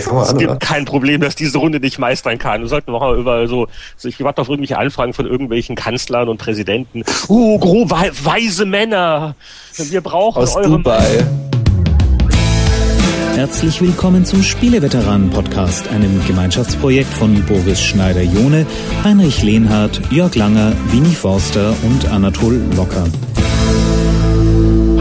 Fangen wir Es an. gibt Oder? kein Problem, dass diese Runde nicht meistern kann. Wir sollten noch mal über so, so ich warte auf irgendwelche Anfragen von irgendwelchen Kanzlern und Präsidenten. Uh, gro wei weise Männer. Wir brauchen Aus eure Dubai. Herzlich willkommen zum Spieleveteranen-Podcast, einem Gemeinschaftsprojekt von Boris Schneider-Jone, Heinrich Lehnhardt, Jörg Langer, Winnie Forster und Anatol Locker.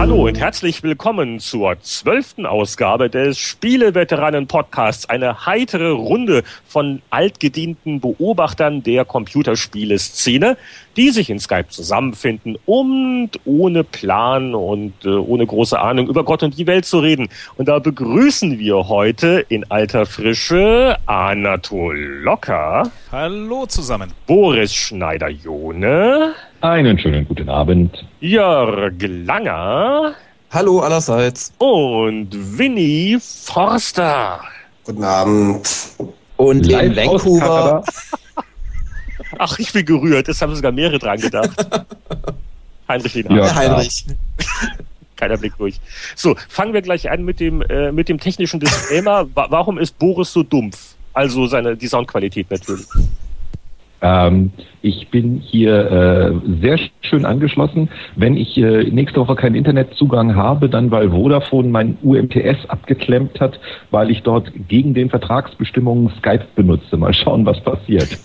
Hallo und herzlich willkommen zur zwölften Ausgabe des Spieleveteranen-Podcasts. Eine heitere Runde von altgedienten Beobachtern der Computerspieleszene, die sich in Skype zusammenfinden, um ohne Plan und äh, ohne große Ahnung über Gott und die Welt zu reden. Und da begrüßen wir heute in alter Frische Anatol Locker, Hallo zusammen. Boris Schneider-Jone, Einen schönen guten Abend. Jörg Langer, Hallo allerseits. und Winnie Forster. Guten Abend. Und in Live aus Vancouver. Ach, ich bin gerührt. Es haben sogar mehrere dran gedacht. Heinrich Lehner. Ja. Heinrich. Keiner Blick durch. So, fangen wir gleich an mit dem, äh, mit dem technischen Disclaimer. Wa warum ist Boris so dumpf? Also seine, die Soundqualität natürlich. Ähm, ich bin hier äh, sehr schön angeschlossen. Wenn ich äh, nächste Woche keinen Internetzugang habe, dann weil Vodafone mein UMTS abgeklemmt hat, weil ich dort gegen den Vertragsbestimmungen Skype benutze. Mal schauen, was passiert.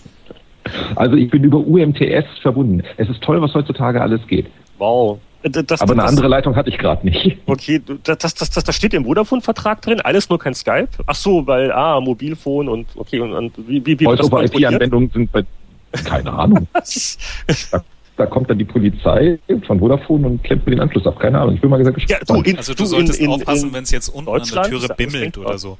Also ich bin über UMTS verbunden. Es ist toll, was heutzutage alles geht. Wow. Das, Aber eine das, andere Leitung hatte ich gerade nicht. Okay, das, das, das, das, steht im Vodafone-Vertrag drin, alles nur kein Skype. Ach so, weil, ah, Mobilfon und, okay, und, und wie, wie, wie? Voice-over-IP-Anwendungen sind bei keine Ahnung. Da, da kommt dann die Polizei von Vodafone und klemmt mir den Anschluss ab. Keine Ahnung. Ich bin mal gesagt Ja, gespannt. du, in, Also du du solltest in, in, aufpassen, wenn es jetzt unten an Deutschland der Türe bimmelt oder so.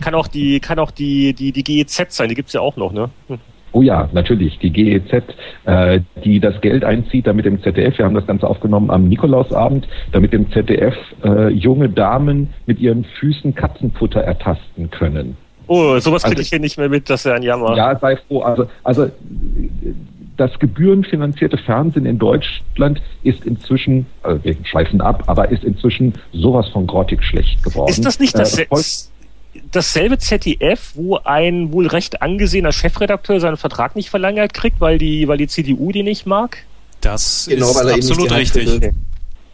kann auch die, kann auch die, die, die GEZ sein, die gibt's ja auch noch, ne? Hm. Oh ja, natürlich, die GEZ, äh, die das Geld einzieht, damit im ZDF, wir haben das Ganze aufgenommen am Nikolausabend, damit im ZDF äh, junge Damen mit ihren Füßen Katzenfutter ertasten können. Oh, sowas kriege Also- ich hier nicht mehr mit, das ist ja ein Jammer. Ja, sei froh. Also, also äh, das gebührenfinanzierte Fernsehen in Deutschland ist inzwischen, also wir schweifen ab, aber ist inzwischen sowas von grottig schlecht geworden. Ist das nicht Äh, das, dasselbe ZDF, wo ein wohl recht angesehener Chefredakteur seinen Vertrag nicht verlängert kriegt, weil die, weil die CDU die nicht mag? Das Genau, ist er nicht absolut richtig.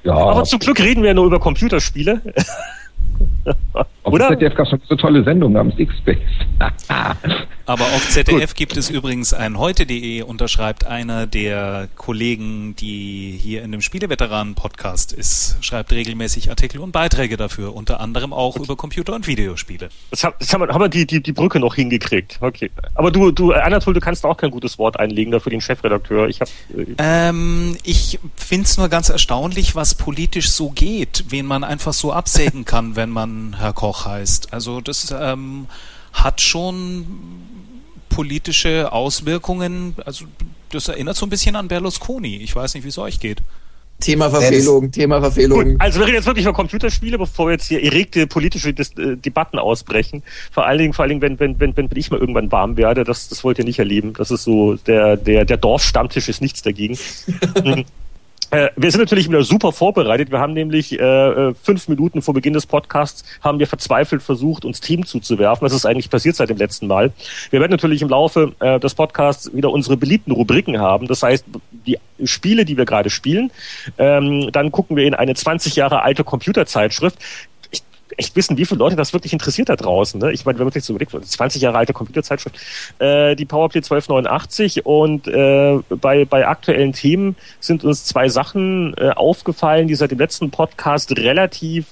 ja, Aber zum Glück reden wir ja nur über Computerspiele. auf oder? ZDF gab es so tolle Sendung namens X-Space. Aber auf ZDF gibt es übrigens ein heute.de, unterschreibt einer der Kollegen, die hier in dem Spieleveteranen-Podcast ist, schreibt regelmäßig Artikel und Beiträge dafür, unter anderem auch über Computer- und Videospiele. Jetzt, haben, jetzt haben wir, haben wir die, die, die Brücke noch hingekriegt. Okay. Aber du, du, Anatol, du kannst auch kein gutes Wort einlegen da für den Chefredakteur. Ich habe Ähm, ich find's nur ganz erstaunlich, was politisch so geht, wen man einfach so absägen kann, wenn man Herr Koch heißt. Also das ähm, hat schon politische Auswirkungen. Also das erinnert so ein bisschen an Berlusconi. Ich weiß nicht, wie es euch geht. Thema Verfehlung, Thema Verfehlung. Also wir reden jetzt wirklich über Computerspiele, bevor wir jetzt hier erregte politische Dis äh, Debatten ausbrechen. Vor allen Dingen, vor allen Dingen, wenn, wenn, wenn, wenn ich mal irgendwann warm werde, das, das wollt ihr nicht erleben. Das ist so, der, der, der Dorfstammtisch ist nichts dagegen. Äh, Wir sind natürlich wieder super vorbereitet. Wir haben nämlich äh, äh, fünf Minuten vor Beginn des Podcasts haben wir verzweifelt versucht, uns Themen zuzuwerfen. Das ist eigentlich passiert seit dem letzten Mal. Wir werden natürlich im Laufe äh, des Podcasts wieder unsere beliebten Rubriken haben. Das heißt, die Spiele, die wir gerade spielen. Ähm, dann gucken wir in eine 20 Jahre alte Computerzeitschrift. Echt wissen, wie viele Leute das wirklich interessiert da draußen. Ne? Ich meine, wenn man sich so überlegt, 20 Jahre alte Computerzeitschrift, äh, die Powerplay 1289 und äh, bei, bei aktuellen Themen sind uns zwei Sachen äh, aufgefallen, die seit dem letzten Podcast relativ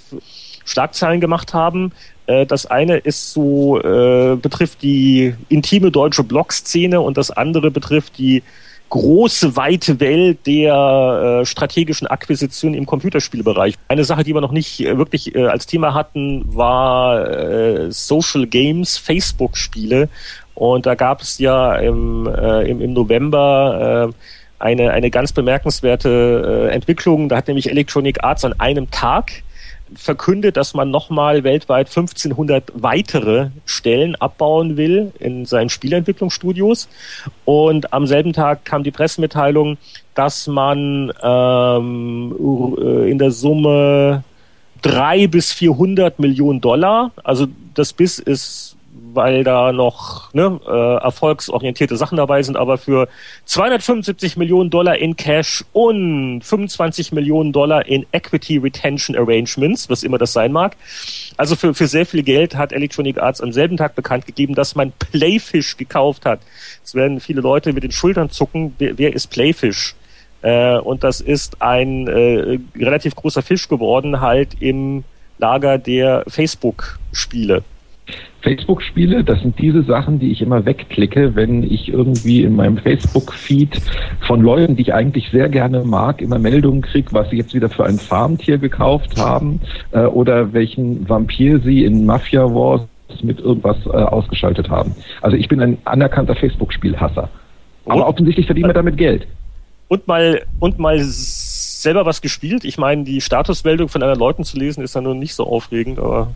Schlagzeilen gemacht haben. Äh, Das eine ist so, äh, betrifft die intime deutsche Blog-Szene und das andere betrifft die große, weite Welt der äh, strategischen Akquisition im Computerspielbereich. Eine Sache, die wir noch nicht äh, wirklich äh, als Thema hatten, war äh, Social Games, Facebook-Spiele. Und da gab es ja im, äh, im, im November äh, eine, eine ganz bemerkenswerte äh, Entwicklung. Da hat nämlich Electronic Arts an einem Tag verkündet, dass man nochmal weltweit 1500 weitere Stellen abbauen will in seinen Spielentwicklungsstudios. Und am selben Tag kam die Pressemitteilung, dass man ähm, in der Summe drei bis 400 Millionen Dollar, also das BIS ist weil da noch ne, äh, erfolgsorientierte Sachen dabei sind, aber für 275 Millionen Dollar in Cash und 25 Millionen Dollar in Equity Retention Arrangements, was immer das sein mag. Also für, für sehr viel Geld hat Electronic Arts am selben Tag bekannt gegeben, dass man Playfish gekauft hat. Es werden viele Leute mit den Schultern zucken. Wer, wer ist Playfish? Äh, und das ist ein äh, relativ großer Fisch geworden, halt im Lager der Facebook-Spiele. Facebook-Spiele, das sind diese Sachen, die ich immer wegklicke, wenn ich irgendwie in meinem Facebook-Feed von Leuten, die ich eigentlich sehr gerne mag, immer Meldungen kriege, was sie jetzt wieder für ein Farmtier gekauft haben äh, oder welchen Vampir sie in Mafia Wars mit irgendwas äh, ausgeschaltet haben. Also ich bin ein anerkannter Facebook-Spielhasser. Aber offensichtlich verdient man damit Geld. Und mal, und mal selber was gespielt. Ich meine, die Statusmeldung von anderen Leuten zu lesen, ist dann nur nicht so aufregend, aber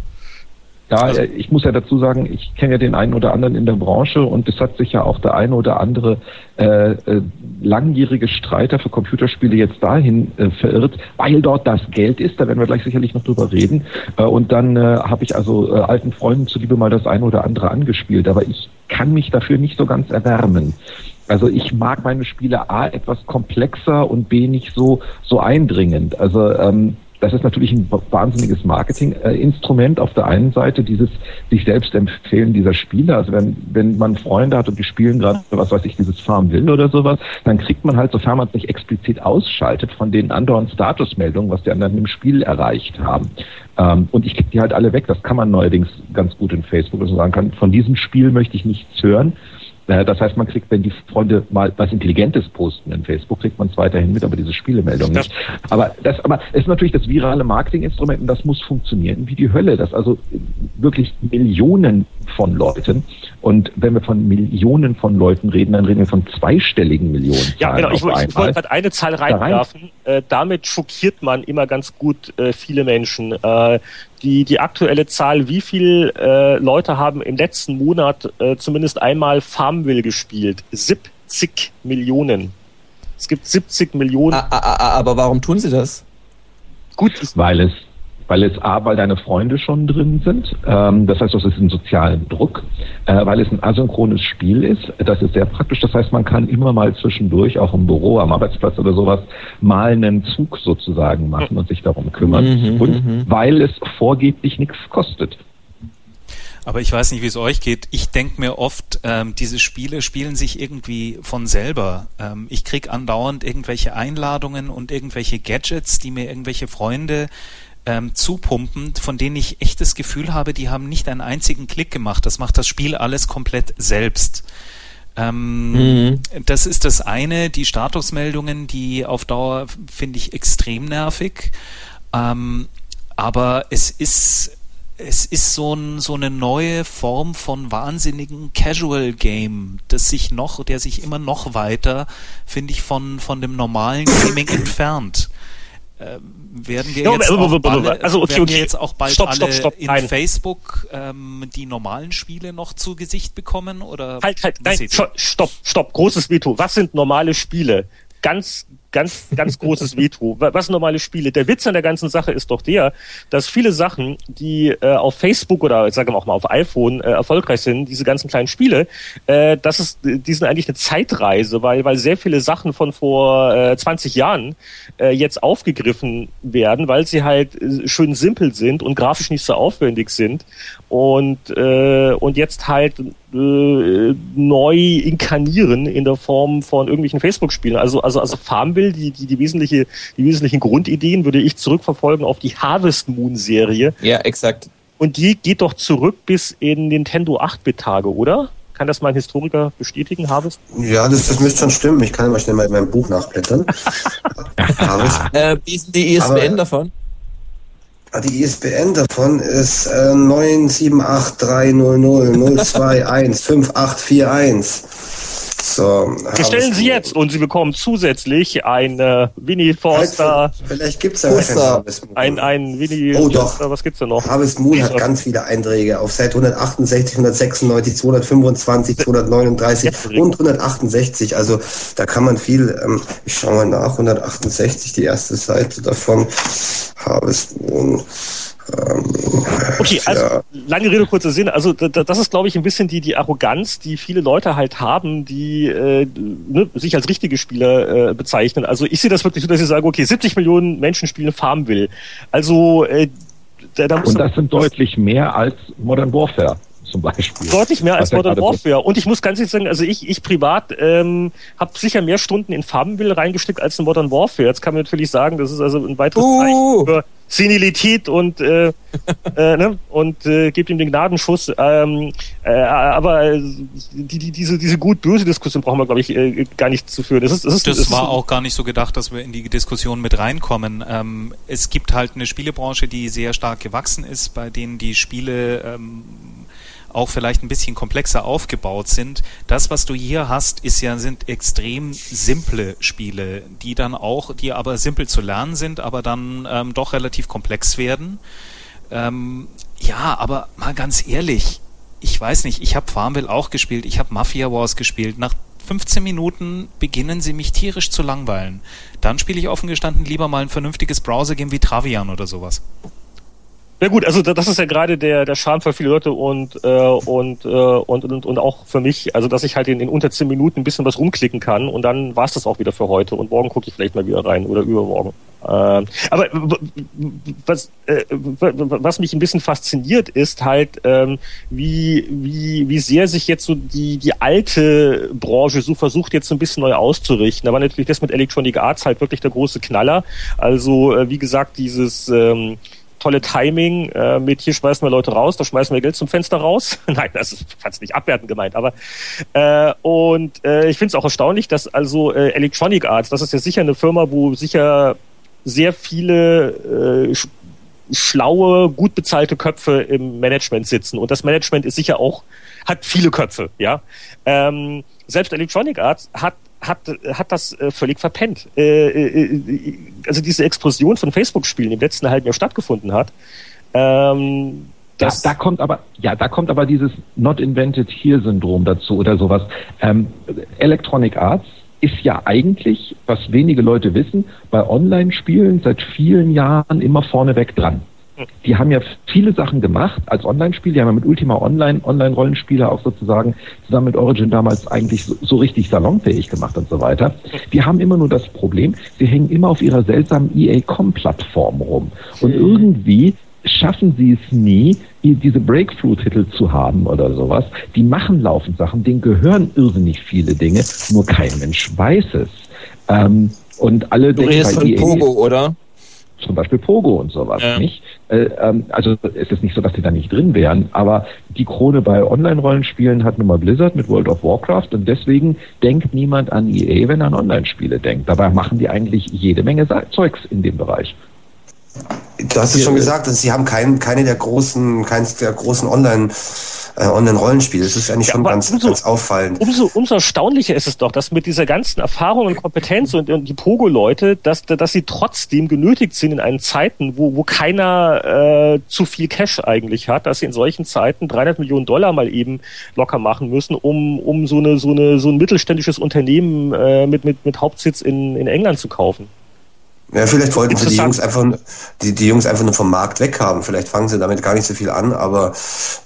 ja, also, äh, ich muss ja dazu sagen, ich kenne ja den einen oder anderen in der Branche und es hat sich ja auch der eine oder andere äh, äh, langjährige Streiter für Computerspiele jetzt dahin äh, verirrt, weil dort das Geld ist. Da werden wir gleich sicherlich noch drüber reden. Äh, und dann äh, habe ich also äh, alten Freunden zuliebe mal das eine oder andere angespielt. Aber ich kann mich dafür nicht so ganz erwärmen. Also ich mag meine Spiele A etwas komplexer und B nicht so so eindringend. Also ähm, das ist natürlich ein wahnsinniges Marketinginstrument auf der einen Seite, dieses sich selbst empfehlen dieser Spiele. Also wenn, wenn man Freunde hat und die spielen gerade, was weiß ich, dieses Farm will oder sowas, dann kriegt man halt, sofern man es nicht explizit ausschaltet, von den anderen Statusmeldungen, was die anderen im Spiel erreicht haben. Ähm, und ich kriege die halt alle weg. Das kann man neuerdings ganz gut in Facebook, dass man sagen kann, von diesem Spiel möchte ich nichts hören. Das heißt, man kriegt, wenn die Freunde mal was Intelligentes posten in Facebook, kriegt man es weiterhin mit, aber diese Spielemeldung nicht. Aber das, aber es ist natürlich das virale Marketinginstrument und das muss funktionieren wie die Hölle. Das also wirklich Millionen von Leuten. Und wenn wir von Millionen von Leuten reden, dann reden wir von zweistelligen Millionen. Ja, genau. Ich, ich wollte gerade eine Zahl reinwerfen. Rein. Äh, damit schockiert man immer ganz gut äh, viele Menschen. Äh, die, die aktuelle Zahl, wie viele äh, Leute haben im letzten Monat äh, zumindest einmal Farmville gespielt? 70 Millionen. Es gibt 70 Millionen. Aber warum tun sie das? Gut. Weil es weil es A, weil deine Freunde schon drin sind, ähm, das heißt, das ist ein sozialen Druck, äh, weil es ein asynchrones Spiel ist, das ist sehr praktisch, das heißt, man kann immer mal zwischendurch, auch im Büro, am Arbeitsplatz oder sowas, mal einen Zug sozusagen machen und sich darum kümmern mhm, und mhm. weil es vorgeblich nichts kostet. Aber ich weiß nicht, wie es euch geht. Ich denke mir oft, ähm, diese Spiele spielen sich irgendwie von selber. Ähm, ich krieg andauernd irgendwelche Einladungen und irgendwelche Gadgets, die mir irgendwelche Freunde ähm, zupumpen, von denen ich echt das Gefühl habe, die haben nicht einen einzigen Klick gemacht. Das macht das Spiel alles komplett selbst. Ähm, mhm. Das ist das eine. Die Statusmeldungen, die auf Dauer finde ich extrem nervig. Ähm, aber es ist es ist so, ein, so eine neue Form von wahnsinnigen Casual Game, das sich noch, der sich immer noch weiter, finde ich, von, von dem normalen Gaming entfernt. Äh, werden wir jetzt auch bald, also okay, okay. jetzt auch bald stopp, stopp, stopp, in nein. Facebook ähm, die normalen Spiele noch zu Gesicht bekommen oder halt halt nein stopp stopp großes Veto was sind normale Spiele ganz ganz, ganz großes Veto. Was normale Spiele? Der Witz an der ganzen Sache ist doch der, dass viele Sachen, die äh, auf Facebook oder sagen wir auch mal auf iPhone äh, erfolgreich sind, diese ganzen kleinen Spiele, äh, das ist, die sind eigentlich eine Zeitreise, weil, weil sehr viele Sachen von vor äh, 20 Jahren äh, jetzt aufgegriffen werden, weil sie halt äh, schön simpel sind und grafisch nicht so aufwendig sind und, äh, und jetzt halt äh, neu inkarnieren in der Form von irgendwelchen Facebook-Spielen. Also, also, also Farmville, die, die, die, wesentliche, die wesentlichen Grundideen würde ich zurückverfolgen auf die Harvest Moon-Serie. Ja, exakt. Und die geht doch zurück bis in Nintendo 8-Bit-Tage, oder? Kann das mal ein Historiker bestätigen, Harvest? Ja, das, das müsste schon stimmen. Ich kann mal schnell mal in meinem Buch nachblättern. Harvest. Äh, wie ist die ISBN Aber, davon? Die ISBN davon ist äh, 9783000215841. So, Wir stellen Sie jetzt und Sie bekommen zusätzlich ein äh, Winnie Forster. Vielleicht gibt es ja Poster. Ein, ein Winnie oh, doch. was gibt's denn noch? Harvest Moon hat ganz viele Einträge auf Seite 168, 196, 225, 239 und 168. Also da kann man viel, ähm, ich schaue mal nach, 168, die erste Seite davon. Harvest Moon. Okay, also lange Rede, kurzer Sinn. Also das ist, glaube ich, ein bisschen die, die Arroganz, die viele Leute halt haben, die äh, ne, sich als richtige Spieler äh, bezeichnen. Also ich sehe das wirklich so, dass ich sage, okay, 70 Millionen Menschen spielen Farmville. Also äh, da, da Und das sind deutlich mehr als Modern Warfare zum Beispiel. Deutlich mehr als Modern Warfare. Und ich muss ganz ehrlich sagen, also ich, ich privat ähm, habe sicher mehr Stunden in Farbenbill reingesteckt als in Modern Warfare. Jetzt kann man natürlich sagen, das ist also ein weiteres uh. Zeichen für Senilität und äh, äh, ne? und äh, gebt ihm den Gnadenschuss. Ähm, äh, aber die, die, diese, diese gut-böse Diskussion brauchen wir, glaube ich, äh, gar nicht zu führen. Das, ist, das, ist, das, das war auch gar nicht so gedacht, dass wir in die Diskussion mit reinkommen. Ähm, es gibt halt eine Spielebranche, die sehr stark gewachsen ist, bei denen die Spiele ähm, auch vielleicht ein bisschen komplexer aufgebaut sind. Das, was du hier hast, ist ja, sind extrem simple Spiele, die dann auch, die aber simpel zu lernen sind, aber dann ähm, doch relativ komplex werden. Ähm, ja, aber mal ganz ehrlich, ich weiß nicht, ich habe Farmville auch gespielt, ich habe Mafia Wars gespielt. Nach 15 Minuten beginnen sie mich tierisch zu langweilen. Dann spiele ich offen gestanden lieber mal ein vernünftiges Browser-Game wie Travian oder sowas. Ja gut, also das ist ja gerade der, der Charme für viele Leute und, äh, und, äh, und, und, und auch für mich, also dass ich halt in, in unter zehn Minuten ein bisschen was rumklicken kann und dann war es das auch wieder für heute und morgen gucke ich vielleicht mal wieder rein oder übermorgen. Äh, aber was, äh, was mich ein bisschen fasziniert ist halt, ähm, wie, wie, wie sehr sich jetzt so die, die alte Branche so versucht jetzt so ein bisschen neu auszurichten. Da war natürlich das mit Electronic Arts halt wirklich der große Knaller. Also äh, wie gesagt, dieses ähm, tolle Timing äh, mit hier schmeißen wir Leute raus, da schmeißen wir Geld zum Fenster raus. Nein, das ist fast nicht abwertend gemeint, aber äh, und äh, ich finde es auch erstaunlich, dass also äh, Electronic Arts, das ist ja sicher eine Firma, wo sicher sehr viele äh, schlaue, gut bezahlte Köpfe im Management sitzen und das Management ist sicher auch hat viele Köpfe, ja. Ähm, selbst Electronic Arts hat hat, hat das äh, völlig verpennt. Äh, äh, also diese Explosion von Facebook-Spielen im letzten halben Jahr stattgefunden hat. Ähm, das ja, da kommt aber, ja, da kommt aber dieses Not Invented Here Syndrom dazu oder sowas. Ähm, Electronic Arts ist ja eigentlich, was wenige Leute wissen, bei Online-Spielen seit vielen Jahren immer vorneweg dran. Die haben ja viele Sachen gemacht als Online-Spiel. Die haben ja mit Ultima Online, Online-Rollenspiele auch sozusagen zusammen mit Origin damals eigentlich so, so, richtig salonfähig gemacht und so weiter. Die haben immer nur das Problem, sie hängen immer auf ihrer seltsamen EA-Com-Plattform rum. Und irgendwie schaffen sie es nie, diese Breakthrough-Titel zu haben oder sowas. Die machen laufend Sachen, denen gehören irrsinnig viele Dinge, nur kein Mensch weiß es. Ähm, und alle du redest von EA, Pogo, oder? Zum Beispiel Pogo und sowas ja. nicht. Äh, ähm, also es ist nicht so, dass die da nicht drin wären, aber die Krone bei Online-Rollenspielen hat nun mal Blizzard mit World of Warcraft und deswegen denkt niemand an EA, wenn er an Online-Spiele denkt. Dabei machen die eigentlich jede Menge Zeugs in dem Bereich. Du hast es schon gesagt, dass sie haben kein, keine der großen, keines der großen Online- äh, Online-Rollenspiel. Das ist eigentlich ja, schon ganz, umso, ganz auffallend. Umso, umso erstaunlicher ist es doch, dass mit dieser ganzen Erfahrung und Kompetenz und, und die Pogo-Leute, dass, dass sie trotzdem genötigt sind in einen Zeiten, wo, wo keiner äh, zu viel Cash eigentlich hat, dass sie in solchen Zeiten 300 Millionen Dollar mal eben locker machen müssen, um, um so, eine, so, eine, so ein mittelständisches Unternehmen äh, mit, mit, mit Hauptsitz in, in England zu kaufen. Ja, vielleicht wollten sie die Jungs einfach, die, die Jungs einfach nur vom Markt weghaben. Vielleicht fangen sie damit gar nicht so viel an, aber.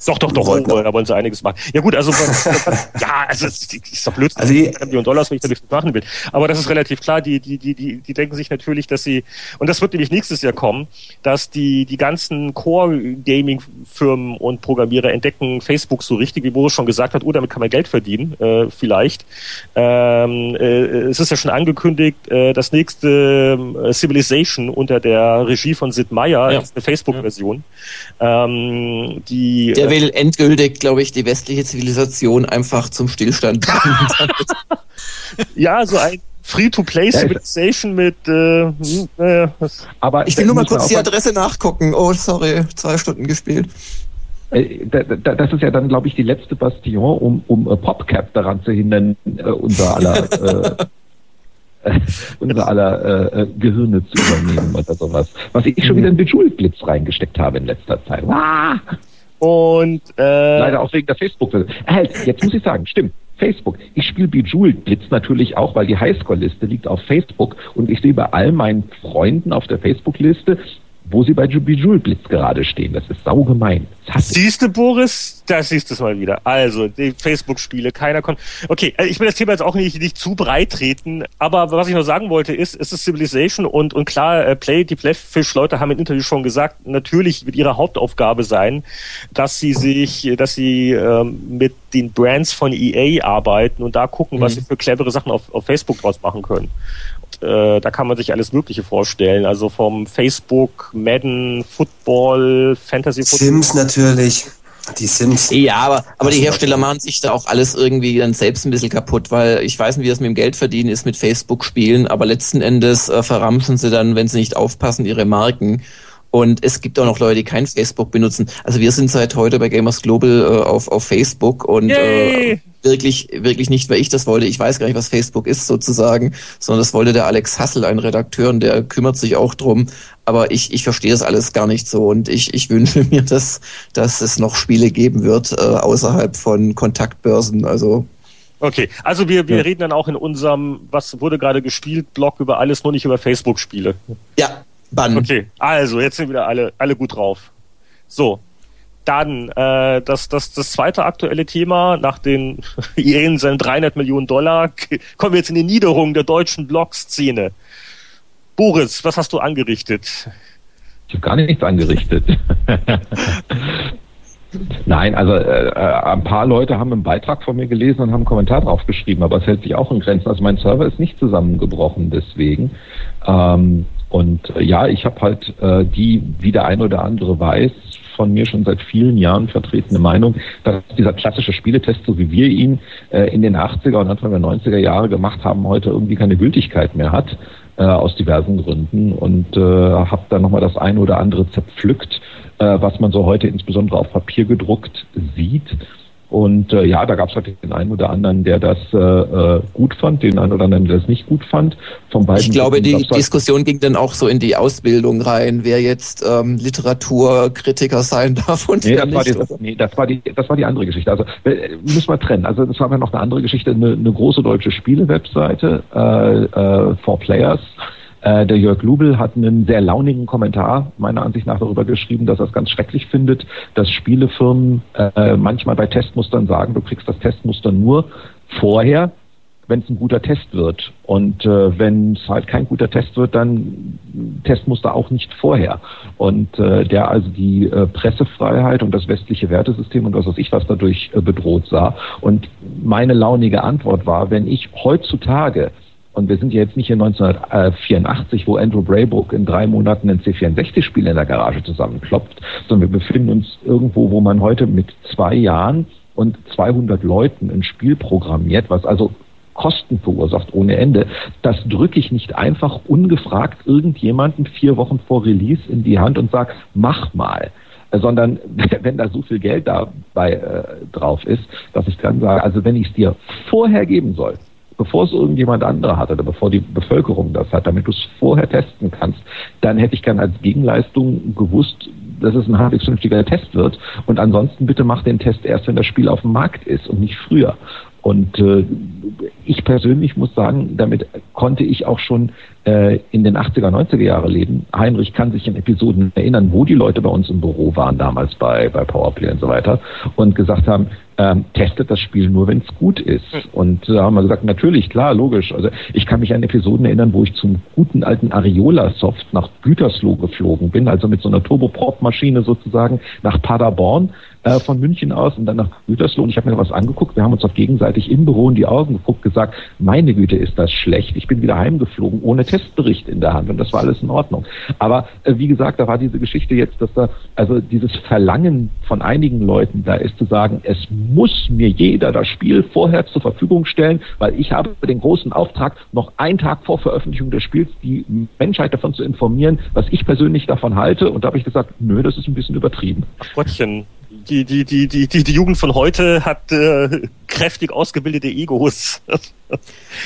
Doch, doch, doch, wollten, oh, da wollen sie einiges machen. Ja, gut, also, ja, also, es ist doch Blödsinn. Also die, Millionen Dollars, wenn ich da nichts machen will. Aber das ist relativ klar. Die, die, die, die, die denken sich natürlich, dass sie, und das wird nämlich nächstes Jahr kommen, dass die, die ganzen Core-Gaming-Firmen und Programmierer entdecken Facebook so richtig, wie Boris schon gesagt hat, oh, damit kann man Geld verdienen, äh, vielleicht. Ähm, äh, es ist ja schon angekündigt, äh, das nächste, äh, Civilization unter der Regie von Sid Meier, ja. eine Facebook-Version. Ähm, die, der will endgültig, glaube ich, die westliche Zivilisation einfach zum Stillstand bringen. ja, so ein Free-to-Play Civilization mit. Äh, hm, äh, Aber ich will nur mal kurz die Adresse nachgucken. Oh, sorry, zwei Stunden gespielt. Äh, das ist ja dann, glaube ich, die letzte Bastion, um, um PopCap daran zu hindern, äh, unser aller unser aller äh, Gehirne zu übernehmen oder sowas. Was ich schon wieder in Bejeweled-Blitz reingesteckt habe in letzter Zeit. Ah! Und äh, leider auch wegen der Facebook. Äh, jetzt muss ich sagen, stimmt. Facebook. Ich spiele Bejeweled Blitz natürlich auch, weil die Highscore-Liste liegt auf Facebook und ich sehe bei all meinen Freunden auf der Facebook-Liste wo sie bei Bejeweled Blitz gerade stehen. Das ist saugemein. Siehst du, Boris? Da siehst du es mal wieder. Also, die Facebook-Spiele, keiner konnte. Okay, äh, ich will das Thema jetzt auch nicht, nicht zu breit treten, aber was ich noch sagen wollte, ist, es ist Civilization und, und klar, äh, Play, die Playfish-Leute haben im Interview schon gesagt, natürlich wird ihre Hauptaufgabe sein, dass sie sich, dass sie ähm, mit den Brands von EA arbeiten und da gucken, mhm. was sie für clevere Sachen auf, auf Facebook draus machen können. Äh, da kann man sich alles Mögliche vorstellen. Also vom Facebook, Madden, Football, Fantasy Football. Sims natürlich. Die Sims. Ja, aber, aber die Hersteller machen sich da auch alles irgendwie dann selbst ein bisschen kaputt, weil ich weiß nicht, wie das mit dem Geldverdienen ist mit Facebook-Spielen, aber letzten Endes äh, verramschen sie dann, wenn sie nicht aufpassen, ihre Marken. Und es gibt auch noch Leute, die kein Facebook benutzen. Also wir sind seit heute bei Gamers Global äh, auf, auf Facebook und äh, wirklich, wirklich nicht, weil ich das wollte. Ich weiß gar nicht, was Facebook ist sozusagen, sondern das wollte der Alex Hassel, ein Redakteur, und der kümmert sich auch drum. Aber ich, ich verstehe das alles gar nicht so und ich, ich wünsche mir, dass, dass es noch Spiele geben wird äh, außerhalb von Kontaktbörsen. Also Okay, also wir, wir ja. reden dann auch in unserem, was wurde gerade gespielt, Blog über alles, nur nicht über Facebook-Spiele. Ja, Bann. Okay, also jetzt sind wieder alle, alle gut drauf. So, dann äh, das, das, das zweite aktuelle Thema, nach den EA seinen 300 Millionen Dollar, kommen wir jetzt in die Niederung der deutschen Blog-Szene. Boris, was hast du angerichtet? Ich habe gar nichts angerichtet. Nein, also äh, äh, ein paar Leute haben einen Beitrag von mir gelesen und haben einen Kommentar drauf geschrieben, aber es hält sich auch in Grenzen. Also mein Server ist nicht zusammengebrochen deswegen. Ähm, und äh, ja, ich habe halt äh, die, wie der eine oder andere weiß, von mir schon seit vielen Jahren vertretene Meinung, dass dieser klassische Spieletest, so wie wir ihn äh, in den 80er und Anfang der 90er Jahre gemacht haben, heute irgendwie keine Gültigkeit mehr hat, äh, aus diversen Gründen. Und äh, habe dann nochmal das eine oder andere zerpflückt, äh, was man so heute insbesondere auf Papier gedruckt sieht und äh, ja, da gab es halt den einen oder anderen, der das äh, äh, gut fand, den einen oder anderen, der das nicht gut fand. Von beiden ich glaube, die halt Diskussion ging dann auch so in die Ausbildung rein, wer jetzt ähm, Literaturkritiker sein darf und nee, wer das nicht. War die, nee, das war die, das war die andere Geschichte. Also äh, müssen wir trennen. Also das war noch eine andere Geschichte, eine, eine große deutsche Spiele-Webseite, äh, äh, For Players äh, der Jörg Lubel hat einen sehr launigen Kommentar meiner Ansicht nach darüber geschrieben, dass er es ganz schrecklich findet, dass Spielefirmen äh, manchmal bei Testmustern sagen, du kriegst das Testmuster nur vorher, wenn es ein guter Test wird. Und äh, wenn es halt kein guter Test wird, dann Testmuster auch nicht vorher. Und äh, der also die äh, Pressefreiheit und das westliche Wertesystem und was weiß ich was dadurch äh, bedroht sah. Und meine launige Antwort war, wenn ich heutzutage und wir sind ja jetzt nicht in 1984, wo Andrew Braybook in drei Monaten ein C64-Spiel in der Garage zusammenklopft, sondern wir befinden uns irgendwo, wo man heute mit zwei Jahren und 200 Leuten ein Spiel programmiert, was also Kosten verursacht ohne Ende. Das drücke ich nicht einfach ungefragt irgendjemanden vier Wochen vor Release in die Hand und sage, mach mal sondern wenn da so viel Geld dabei äh, drauf ist, dass ich dann sage, also wenn ich es dir vorher geben soll, bevor es irgendjemand andere hat oder bevor die Bevölkerung das hat, damit du es vorher testen kannst, dann hätte ich gern als Gegenleistung gewusst, dass es ein halbwegs vernünftiger Test wird. Und ansonsten bitte mach den Test erst, wenn das Spiel auf dem Markt ist und nicht früher. Und äh, ich persönlich muss sagen, damit konnte ich auch schon äh, in den 80er, 90er Jahre leben. Heinrich kann sich in Episoden erinnern, wo die Leute bei uns im Büro waren, damals bei, bei Powerplay und so weiter, und gesagt haben, ähm, testet das Spiel nur, wenn es gut ist. Hm. Und da haben wir gesagt, natürlich, klar, logisch. Also ich kann mich an Episoden erinnern, wo ich zum guten alten Ariola-Soft nach Gütersloh geflogen bin, also mit so einer Turboprop-Maschine sozusagen nach Paderborn äh, von München aus und dann nach Gütersloh. Und ich habe mir was angeguckt. Wir haben uns auch gegenseitig im Büro in die Augen geguckt, gesagt, meine Güte, ist das schlecht. Ich bin wieder heimgeflogen ohne Testbericht in der Hand und das war alles in Ordnung. Aber äh, wie gesagt, da war diese Geschichte jetzt, dass da also dieses Verlangen von einigen Leuten da ist zu sagen, es muss mir jeder das Spiel vorher zur Verfügung stellen, weil ich habe den großen Auftrag, noch einen Tag vor Veröffentlichung des Spiels die Menschheit davon zu informieren, was ich persönlich davon halte. Und da habe ich gesagt, nö, das ist ein bisschen übertrieben. Ach die, die, die, die, die, die Jugend von heute hat äh, kräftig ausgebildete Egos.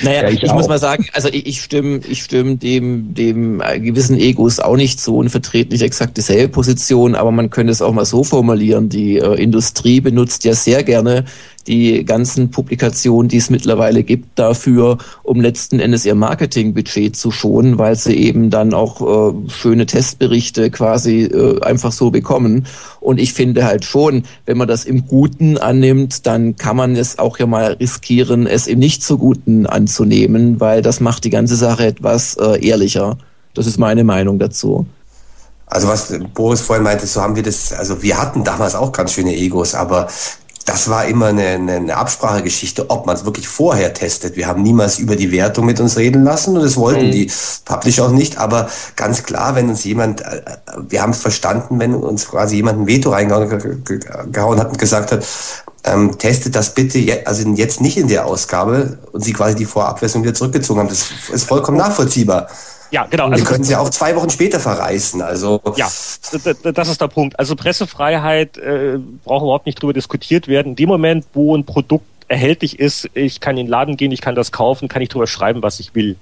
Naja, ja, ich, ich muss mal sagen, also ich, ich stimme, ich stimme dem, dem gewissen Egos auch nicht so und vertrete nicht exakt dieselbe Position, aber man könnte es auch mal so formulieren. Die äh, Industrie benutzt ja sehr gerne die ganzen Publikationen, die es mittlerweile gibt, dafür, um letzten Endes ihr Marketingbudget zu schonen, weil sie eben dann auch äh, schöne Testberichte quasi äh, einfach so bekommen. Und ich finde halt schon, wenn man das im Guten annimmt, dann kann man es auch ja mal riskieren, es im nicht so Guten anzunehmen, weil das macht die ganze Sache etwas äh, ehrlicher. Das ist meine Meinung dazu. Also was Boris vorhin meinte, so haben wir das, also wir hatten damals auch ganz schöne Egos, aber das war immer eine, eine, eine Absprachegeschichte, ob man es wirklich vorher testet. Wir haben niemals über die Wertung mit uns reden lassen und das wollten mhm. die Publisher auch nicht. Aber ganz klar, wenn uns jemand, äh, wir haben es verstanden, wenn uns quasi jemand ein Veto reingehauen hat und gesagt hat, ähm, testet das bitte, je, also jetzt nicht in der Ausgabe und sie quasi die Vorabversion wieder zurückgezogen haben. Das ist vollkommen nachvollziehbar. Ja, genau. Also wir können sie auch zwei Wochen später verreißen. Also ja, das ist der Punkt. Also Pressefreiheit äh, braucht überhaupt nicht drüber diskutiert werden. In dem Moment, wo ein Produkt erhältlich ist, ich kann in den Laden gehen, ich kann das kaufen, kann ich drüber schreiben, was ich will.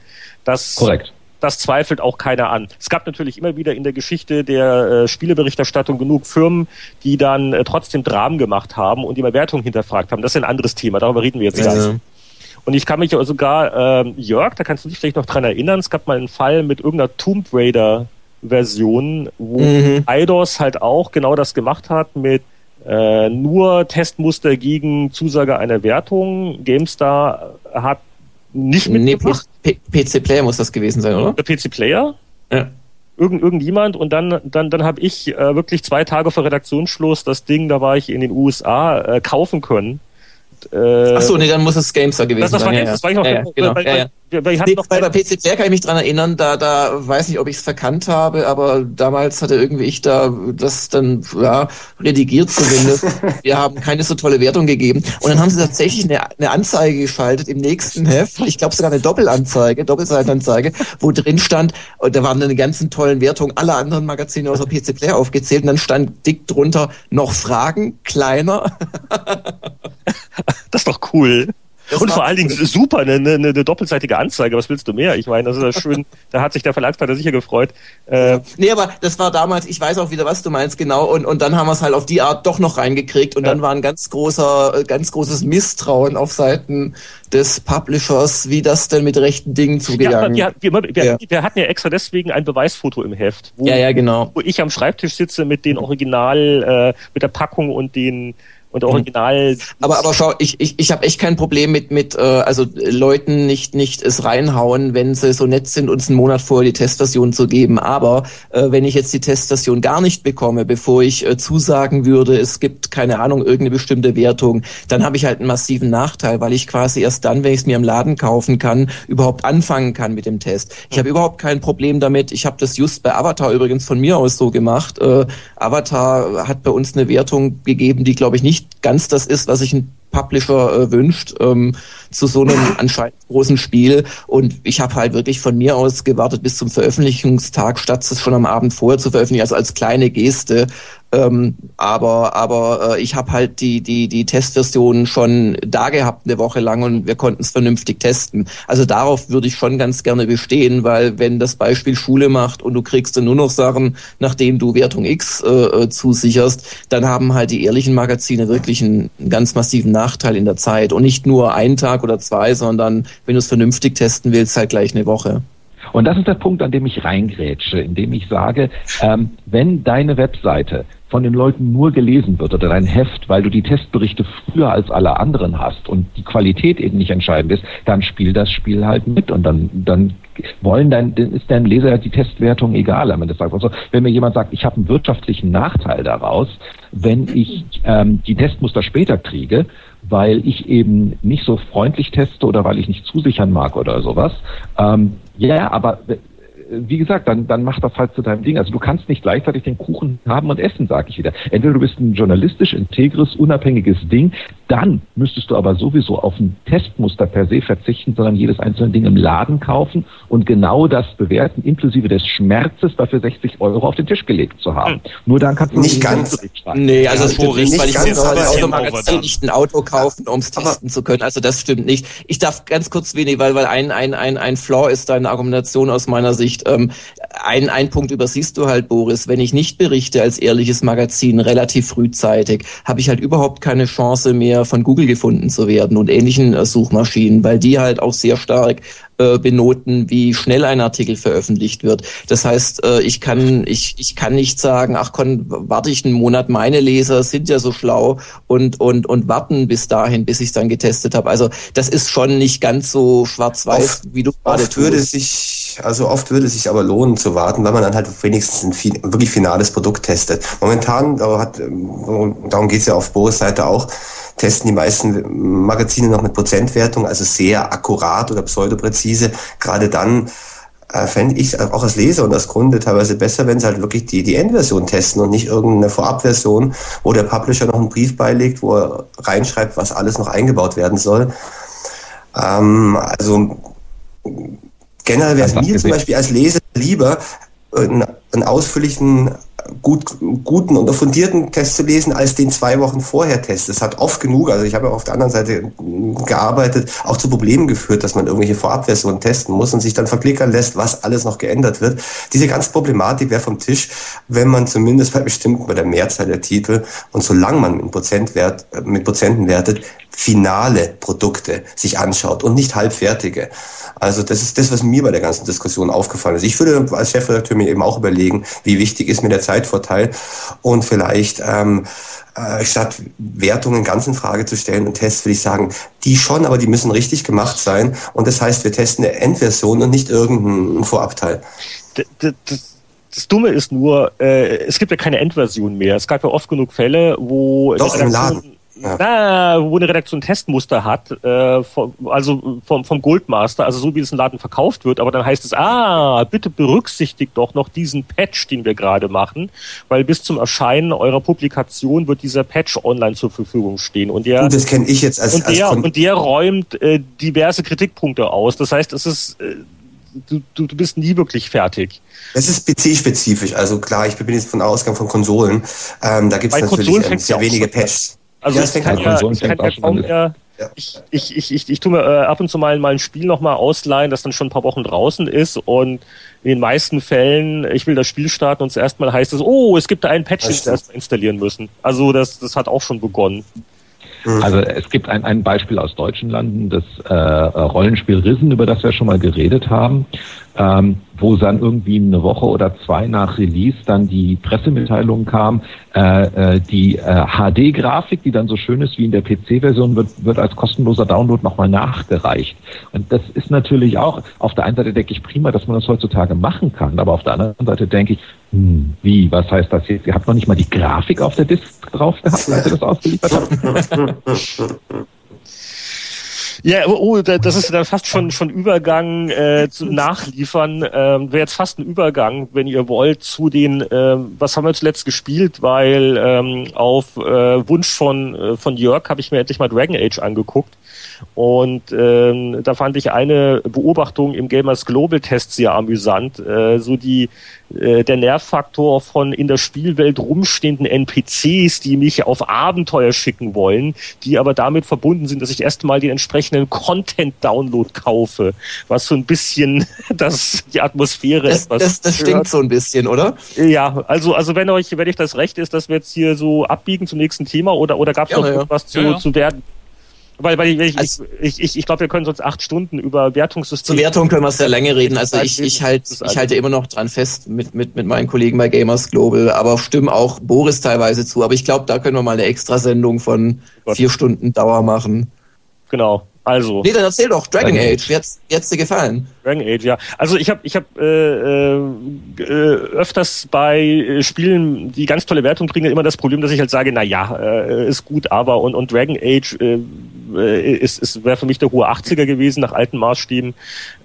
Das Korrekt das zweifelt auch keiner an. Es gab natürlich immer wieder in der Geschichte der äh, Spieleberichterstattung genug Firmen, die dann äh, trotzdem Dramen gemacht haben und die Bewertung hinterfragt haben. Das ist ein anderes Thema, darüber reden wir jetzt ja. gleich. Und ich kann mich sogar, äh, Jörg, da kannst du dich vielleicht noch dran erinnern, es gab mal einen Fall mit irgendeiner Tomb Raider Version, wo mhm. IDOS halt auch genau das gemacht hat mit äh, nur Testmuster gegen Zusage einer Wertung. GameStar hat nicht mitgemacht. Nee, PC Player muss das gewesen sein, oder? Der PC Player? Ja. Irgend, irgendjemand und dann dann dann habe ich äh, wirklich zwei Tage vor Redaktionsschluss das Ding, da war ich in den USA äh, kaufen können äh, Ach so, nee, dann muss es GameStar gewesen das, das sein. War ja, das war ich noch, ja, genau. Bei, ja, ja. Bei, nee, bei, bei PC Player kann ich mich dran erinnern, da, da weiß nicht, ob ich es verkannt habe, aber damals hatte irgendwie ich da das dann ja, redigiert zumindest. Wir haben keine so tolle Wertung gegeben. Und dann haben sie tatsächlich eine, eine Anzeige geschaltet im nächsten Heft, ich glaube sogar eine Doppelanzeige, Doppelseitenanzeige, wo drin stand, und da waren dann die ganzen tollen Wertungen aller anderen Magazine außer PC Player aufgezählt und dann stand dick drunter noch Fragen, kleiner. Das ist doch cool. Das und vor allen Dingen super, eine, eine, eine doppelseitige Anzeige. Was willst du mehr? Ich meine, das ist ja schön. da hat sich der Verlagspartner sicher gefreut. Äh, nee, aber das war damals, ich weiß auch wieder, was du meinst, genau. Und, und dann haben wir es halt auf die Art doch noch reingekriegt. Und ja. dann war ein ganz großer, ganz großes Misstrauen auf Seiten des Publishers, wie das denn mit rechten Dingen zugegangen ja, wir, wir, wir, ja. wir, hatten ja extra deswegen ein Beweisfoto im Heft. Wo, ja, ja, genau. Wo ich am Schreibtisch sitze mit den Original, äh, mit der Packung und den und mhm. original. Aber aber schau, ich ich ich habe echt kein Problem mit mit äh, also Leuten nicht nicht es reinhauen, wenn sie so nett sind, uns einen Monat vorher die Testversion zu geben. Aber äh, wenn ich jetzt die Testversion gar nicht bekomme, bevor ich äh, zusagen würde, es gibt keine Ahnung irgendeine bestimmte Wertung, dann habe ich halt einen massiven Nachteil, weil ich quasi erst dann, wenn ich es mir im Laden kaufen kann, überhaupt anfangen kann mit dem Test. Ich habe überhaupt kein Problem damit. Ich habe das just bei Avatar übrigens von mir aus so gemacht. Äh, Avatar hat bei uns eine Wertung gegeben, die glaube ich nicht nicht ganz das ist, was sich ein Publisher äh, wünscht ähm, zu so einem anscheinend großen Spiel. Und ich habe halt wirklich von mir aus gewartet bis zum Veröffentlichungstag, statt es schon am Abend vorher zu veröffentlichen, also als kleine Geste. Ähm, aber aber äh, ich habe halt die die die Testversion schon da gehabt eine Woche lang und wir konnten es vernünftig testen. Also darauf würde ich schon ganz gerne bestehen, weil wenn das Beispiel Schule macht und du kriegst dann nur noch Sachen, nachdem du Wertung X äh, äh zusicherst, dann haben halt die ehrlichen Magazine wirklich einen, einen ganz massiven Nachteil in der Zeit und nicht nur einen Tag oder zwei, sondern wenn du es vernünftig testen willst, halt gleich eine Woche. Und das ist der Punkt, an dem ich reingrätsche, indem ich sage, ähm, wenn deine Webseite von den Leuten nur gelesen wird oder dein Heft, weil du die Testberichte früher als alle anderen hast und die Qualität eben nicht entscheidend ist, dann spiel das Spiel halt mit und dann, dann wollen dein, ist dein Leser die Testwertung egal am Ende des Also wenn mir jemand sagt, ich habe einen wirtschaftlichen Nachteil daraus, wenn ich ähm, die Testmuster später kriege, weil ich eben nicht so freundlich teste oder weil ich nicht zusichern mag oder sowas. Ähm, ja, aber wie gesagt, dann, dann mach das halt zu deinem Ding. Also du kannst nicht gleichzeitig den Kuchen haben und essen, sage ich wieder. Entweder du bist ein journalistisch integres, unabhängiges Ding, Dann müsstest du aber sowieso auf ein Testmuster per se verzichten, sondern jedes einzelne Ding im Laden kaufen und genau das bewerten, inklusive des Schmerzes, dafür 60 Euro auf den Tisch gelegt zu haben. Hm. Nur dann kannst du nicht ganz. Nee, also das stimmt nicht, weil ich muss als Automagazin nicht ein Auto kaufen, um es testen zu können. Also das stimmt nicht. Ich darf ganz kurz wenig, weil weil ein ein ein ein Flaw ist deine Argumentation aus meiner Sicht. Ähm, ein ein Punkt übersiehst du halt, Boris. Wenn ich nicht berichte als ehrliches Magazin relativ frühzeitig, habe ich halt überhaupt keine Chance mehr von Google gefunden zu werden und ähnlichen äh, Suchmaschinen, weil die halt auch sehr stark äh, benoten, wie schnell ein Artikel veröffentlicht wird. Das heißt, äh, ich kann ich ich kann nicht sagen, ach komm, warte ich einen Monat. Meine Leser sind ja so schlau und und und warten bis dahin, bis ich es dann getestet habe. Also das ist schon nicht ganz so schwarz-weiß, wie du gerade tust. würde sich also oft würde es sich aber lohnen zu warten, weil man dann halt wenigstens ein wirklich finales Produkt testet. Momentan, hat, darum geht es ja auf Boris Seite auch, testen die meisten Magazine noch mit Prozentwertung, also sehr akkurat oder pseudopräzise. Gerade dann äh, fände ich auch als Leser und als Kunde teilweise besser, wenn sie halt wirklich die, die Endversion testen und nicht irgendeine Vorabversion, wo der Publisher noch einen Brief beilegt, wo er reinschreibt, was alles noch eingebaut werden soll. Ähm, also generell wäre es mir zum Beispiel als Leser lieber, einen, einen ausführlichen gut, guten und fundierten Test zu lesen, als den zwei Wochen vorher Test. Das hat oft genug, also ich habe auf der anderen Seite gearbeitet, auch zu Problemen geführt, dass man irgendwelche Vorabversionen testen muss und sich dann verklickern lässt, was alles noch geändert wird. Diese ganze Problematik wäre vom Tisch, wenn man zumindest bei bestimmten, bei der Mehrzahl der Titel und solange man mit, Prozentwert, mit Prozenten wertet, finale Produkte sich anschaut und nicht halbfertige. Also das ist das, was mir bei der ganzen Diskussion aufgefallen ist. Ich würde als Chefredakteur mir eben auch überlegen, wie wichtig ist mir der Zeitvorteil und vielleicht ähm, äh, statt Wertungen ganz in Frage zu stellen und Tests, würde ich sagen, die schon, aber die müssen richtig gemacht sein. Und das heißt, wir testen eine Endversion und nicht irgendeinen Vorabteil. Das, das, das Dumme ist nur, äh, es gibt ja keine Endversion mehr. Es gab ja oft genug Fälle, wo Doch, im Laden ja. Na, wo eine Redaktion Testmuster hat, äh, vom, also vom, vom Goldmaster, also so wie es im Laden verkauft wird, aber dann heißt es, ah, bitte berücksichtigt doch noch diesen Patch, den wir gerade machen, weil bis zum Erscheinen eurer Publikation wird dieser Patch online zur Verfügung stehen. Und der, das kenne ich jetzt als, und der, als und der räumt äh, diverse Kritikpunkte aus. Das heißt, es ist äh, Du, du, du bist nie wirklich fertig. Das ist PC-spezifisch. Also klar, ich bin jetzt von Ausgang von Konsolen. Ähm, da gibt es natürlich ähm, sehr wenige Patches. Also ja, ich kann ja, ich kann ja kaum mehr, ich, ich, ich, ich, ich tue mir äh, ab und zu mal, mal ein Spiel nochmal ausleihen, das dann schon ein paar Wochen draußen ist und in den meisten Fällen, ich will das Spiel starten und zuerst mal heißt es, oh, es gibt da einen Patch, den wir erstmal installieren müssen. Also das, das hat auch schon begonnen. Mhm. Also es gibt ein, ein Beispiel aus deutschen Landen, das äh, Rollenspiel Risen, über das wir schon mal geredet haben, ähm, wo dann irgendwie eine Woche oder zwei nach Release dann die Pressemitteilung kam, äh, äh, die äh, HD-Grafik, die dann so schön ist wie in der PC-Version, wird, wird als kostenloser Download nochmal nachgereicht. Und das ist natürlich auch, auf der einen Seite denke ich prima, dass man das heutzutage machen kann, aber auf der anderen Seite denke ich, hm, wie, was heißt das jetzt? Ihr habt noch nicht mal die Grafik auf der Disk drauf gehabt, als ihr das ausgeliefert habt? Ja, oh, oh das ist dann fast schon schon Übergang äh, zu Nachliefern. Ähm, Wäre jetzt fast ein Übergang, wenn ihr wollt, zu den, ähm, was haben wir zuletzt gespielt, weil ähm, auf äh, Wunsch von, äh, von Jörg habe ich mir endlich mal Dragon Age angeguckt. Und ähm, da fand ich eine Beobachtung im Gamers Global Test sehr amüsant. Äh, so die äh, der Nervfaktor von in der Spielwelt rumstehenden NPCs, die mich auf Abenteuer schicken wollen, die aber damit verbunden sind, dass ich erstmal den entsprechenden Content-Download kaufe, was so ein bisschen das die Atmosphäre das, etwas das, das stinkt so ein bisschen, oder? Ja, also also wenn euch wenn euch das recht ist, dass wir jetzt hier so abbiegen zum nächsten Thema oder oder gab es noch ja. was zu, ja, ja. zu werden? Weil, weil ich, also, ich, ich, ich glaube, wir können sonst acht Stunden über Wertungssysteme. Zur Wertung können wir sehr lange reden. Also ich, ich, halt, ich halte immer noch dran fest mit, mit, mit meinen Kollegen bei Gamers Global, aber stimmen auch Boris teilweise zu. Aber ich glaube, da können wir mal eine Extrasendung von vier Stunden Dauer machen. Genau. Also. Nee, dann erzähl doch, Dragon Age, wie hat's, wie hat's dir gefallen? Dragon Age, ja. Also ich habe ich hab, äh, äh, öfters bei äh, Spielen, die ganz tolle Wertung kriegen, immer das Problem, dass ich halt sage, na ja, äh, ist gut, aber und, und Dragon Age äh, äh ist, ist wäre für mich der hohe 80er gewesen, nach alten Maßstäben.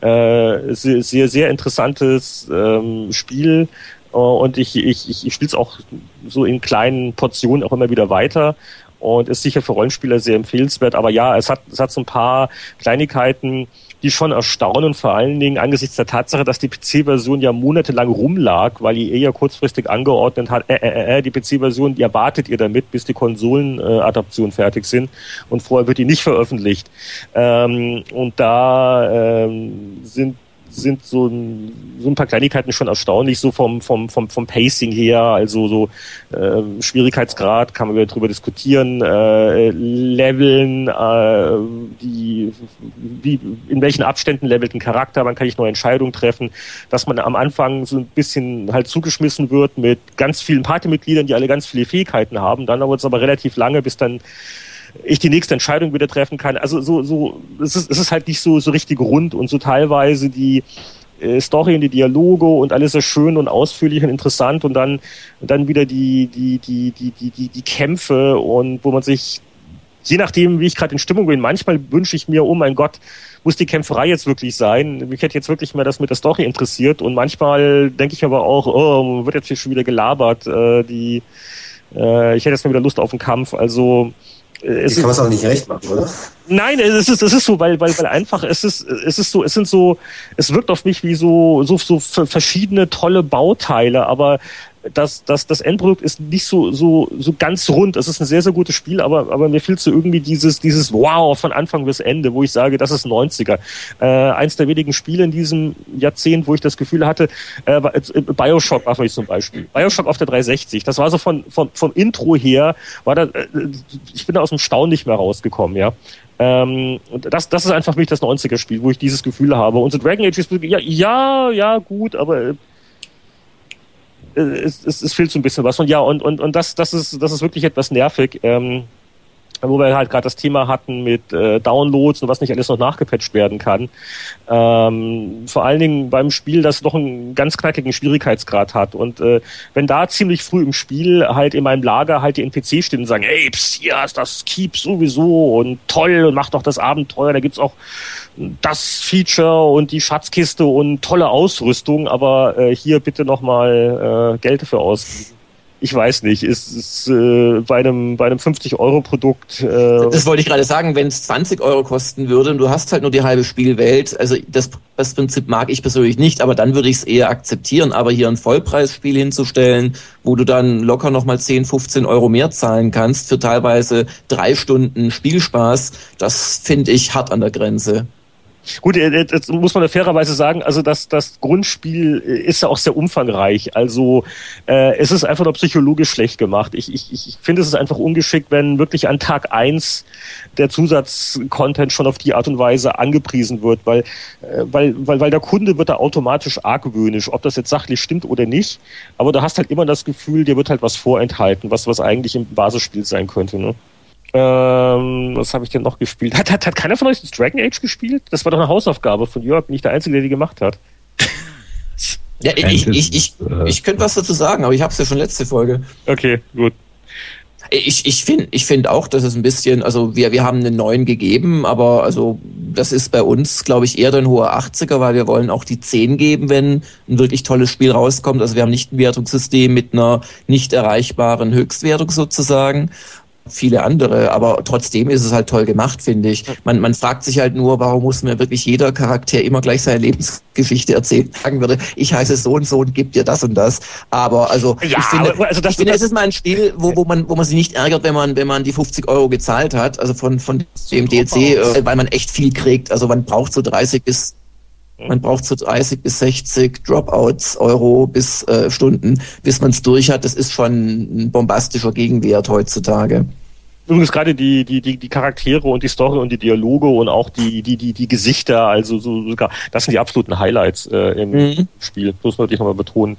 Äh, sehr, sehr, sehr interessantes ähm, Spiel. Und ich, ich, ich, ich spiele es auch so in kleinen Portionen auch immer wieder weiter. Und ist sicher für Rollenspieler sehr empfehlenswert. Aber ja, es hat, es hat so ein paar Kleinigkeiten, die schon erstaunen, vor allen Dingen angesichts der Tatsache, dass die PC-Version ja monatelang rumlag, weil ihr ja kurzfristig angeordnet hat, äh, äh, äh, die PC-Version, die erwartet ihr damit, bis die Konsolenadaptionen äh, fertig sind und vorher wird die nicht veröffentlicht. Ähm, und da ähm, sind sind so ein, so ein paar Kleinigkeiten schon erstaunlich, so vom, vom, vom, vom Pacing her, also so äh, Schwierigkeitsgrad kann man wieder drüber diskutieren, äh, Leveln, äh, die, wie, in welchen Abständen levelt ein Charakter, wann kann ich neue Entscheidungen treffen, dass man am Anfang so ein bisschen halt zugeschmissen wird mit ganz vielen Partymitgliedern, die alle ganz viele Fähigkeiten haben, dann dauert es aber relativ lange, bis dann ich die nächste Entscheidung wieder treffen kann. Also so, so, es ist, es ist halt nicht so, so richtig rund und so teilweise die äh, Story und die Dialoge und alles sehr schön und ausführlich und interessant und dann, dann wieder die, die, die, die, die, die, die Kämpfe und wo man sich, je nachdem, wie ich gerade in Stimmung bin, manchmal wünsche ich mir, oh mein Gott, muss die Kämpferei jetzt wirklich sein? Mich hätte jetzt wirklich mehr das mit der Story interessiert und manchmal denke ich aber auch, oh, wird jetzt hier schon wieder gelabert, äh, die, äh, ich hätte jetzt mal wieder Lust auf den Kampf, also, es kann man es auch nicht recht machen, oder? Nein, es ist, es ist so, weil, weil, weil einfach, es ist, es ist so, es sind so, es wirkt auf mich wie so, so, so verschiedene tolle Bauteile, aber das, das, das Endprodukt ist nicht so, so, so ganz rund. Es ist ein sehr, sehr gutes Spiel, aber, aber mir fehlt so irgendwie dieses, dieses Wow von Anfang bis Ende, wo ich sage, das ist 90er. Äh, eins der wenigen Spiele in diesem Jahrzehnt, wo ich das Gefühl hatte, äh, äh Bioshock war für mich zum Beispiel. Bioshock auf der 360. Das war so von, von, vom Intro her, war da, äh, ich bin da aus dem Staunen nicht mehr rausgekommen, ja. Ähm, das, das ist einfach für mich das 90er-Spiel, wo ich dieses Gefühl habe. Und so Dragon Age ist, ja, ja, ja, gut, aber äh, es, es, es fehlt so ein bisschen was. Und ja, und, und, und das, das, ist, das ist wirklich etwas nervig. Ähm, wo wir halt gerade das Thema hatten mit äh, Downloads und was nicht alles noch nachgepatcht werden kann. Ähm, vor allen Dingen beim Spiel, das noch einen ganz knackigen Schwierigkeitsgrad hat. Und äh, wenn da ziemlich früh im Spiel halt in meinem Lager halt die NPC stehen und sagen, ey, pss, hier ist das Keep sowieso und toll und macht doch das Abenteuer, da gibt's auch das Feature und die Schatzkiste und tolle Ausrüstung, aber äh, hier bitte nochmal äh, Geld dafür ausgeben ich weiß nicht, ist, ist äh, bei einem bei einem 50 Euro Produkt. Äh das wollte ich gerade sagen, wenn es 20 Euro kosten würde und du hast halt nur die halbe Spielwelt, also das, das Prinzip mag ich persönlich nicht, aber dann würde ich es eher akzeptieren. Aber hier ein Vollpreisspiel hinzustellen, wo du dann locker nochmal 10, 15 Euro mehr zahlen kannst für teilweise drei Stunden Spielspaß, das finde ich hart an der Grenze. Gut, äh, jetzt muss man fairerweise sagen, also das, das Grundspiel ist ja auch sehr umfangreich. Also äh, es ist einfach nur psychologisch schlecht gemacht. Ich, ich, ich finde, es ist einfach ungeschickt, wenn wirklich an Tag eins der Zusatzcontent schon auf die Art und Weise angepriesen wird, weil, äh, weil, weil, weil der Kunde wird da automatisch argwöhnisch, ob das jetzt sachlich stimmt oder nicht. Aber du hast halt immer das Gefühl, dir wird halt was vorenthalten, was, was eigentlich im Basisspiel sein könnte. Ne? Ähm, was habe ich denn noch gespielt? Hat, hat, hat keiner von euch das Dragon Age gespielt? Das war doch eine Hausaufgabe von Jörg, nicht der Einzige, der die gemacht hat. ja, ich, ich, ich, ich könnte was dazu sagen, aber ich habe es ja schon letzte Folge. Okay, gut. Ich, ich finde ich find auch, dass es ein bisschen, also wir, wir haben einen neuen gegeben, aber also das ist bei uns, glaube ich, eher ein hoher 80er, weil wir wollen auch die 10 geben, wenn ein wirklich tolles Spiel rauskommt. Also wir haben nicht ein Wertungssystem mit einer nicht erreichbaren Höchstwertung sozusagen viele andere, aber trotzdem ist es halt toll gemacht, finde ich. Man, man fragt sich halt nur, warum muss mir wirklich jeder Charakter immer gleich seine Lebensgeschichte erzählen, sagen würde, ich heiße so und so und gib dir das und das. Aber also ja, ich finde, aber, also ich finde es ist mal ein Spiel, wo, wo man wo man sich nicht ärgert, wenn man wenn man die 50 Euro gezahlt hat, also von von dem DLC, äh, weil man echt viel kriegt. Also man braucht so 30 bis man braucht so 30 bis 60 Dropouts Euro bis äh, Stunden, bis man es durch hat. Das ist schon ein bombastischer Gegenwert heutzutage. Übrigens gerade die, die, die, die Charaktere und die Story und die Dialoge und auch die, die, die, die Gesichter, also so sogar, das sind die absoluten Highlights äh, im mhm. Spiel. Man natürlich nochmal betonen.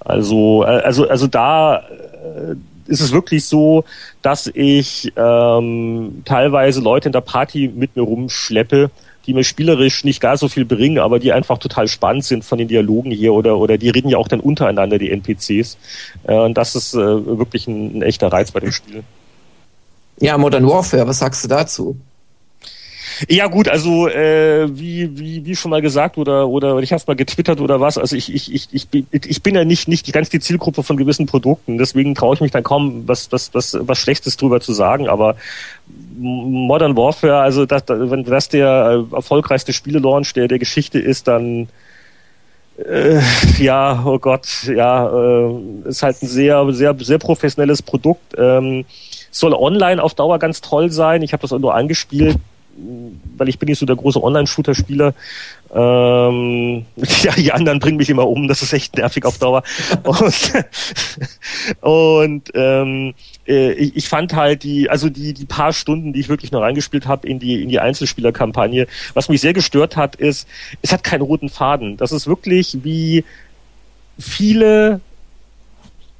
Also, äh, also, also da äh, ist es wirklich so, dass ich ähm, teilweise Leute in der Party mit mir rumschleppe, die mir spielerisch nicht gar so viel bringen, aber die einfach total spannend sind von den Dialogen hier oder, oder die reden ja auch dann untereinander, die NPCs. Äh, und das ist äh, wirklich ein, ein echter Reiz bei dem Spiel. Ja, Modern Warfare, was sagst du dazu? Ja gut, also äh, wie, wie, wie schon mal gesagt oder oder ich habe mal getwittert oder was, also ich, ich, ich, ich, bin, ich bin ja nicht, nicht ganz die Zielgruppe von gewissen Produkten, deswegen traue ich mich dann kaum was, was, was, was Schlechtes drüber zu sagen, aber Modern Warfare, also das, wenn das der erfolgreichste Spiele-Launch der, der Geschichte ist, dann äh, ja, oh Gott, ja, äh, ist halt ein sehr, sehr, sehr professionelles Produkt. Ähm, soll online auf Dauer ganz toll sein. Ich habe das auch nur angespielt, weil ich bin nicht so der große Online-Shooter-Spieler. Ähm, ja, die anderen bringen mich immer um. Das ist echt nervig auf Dauer. Und, und ähm, äh, ich, ich fand halt die, also die, die paar Stunden, die ich wirklich noch reingespielt habe in die, in die Einzelspielerkampagne, was mich sehr gestört hat, ist, es hat keinen roten Faden. Das ist wirklich wie viele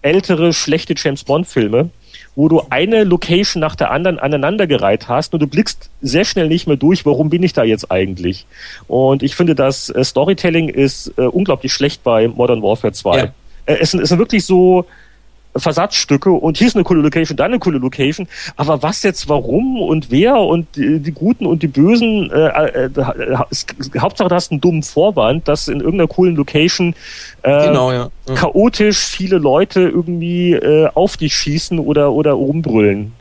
ältere, schlechte James Bond-Filme wo du eine Location nach der anderen aneinandergereiht hast und du blickst sehr schnell nicht mehr durch, warum bin ich da jetzt eigentlich? Und ich finde, das äh, Storytelling ist äh, unglaublich schlecht bei Modern Warfare 2. Ja. Äh, es, es sind wirklich so, Versatzstücke und hier ist eine coole Location, da eine coole Location. Aber was jetzt, warum und wer und die, die Guten und die Bösen, äh, äh, Hauptsache du hast einen dummen Vorwand, dass in irgendeiner coolen Location äh, genau, ja. Ja. chaotisch viele Leute irgendwie äh, auf dich schießen oder, oder rumbrüllen.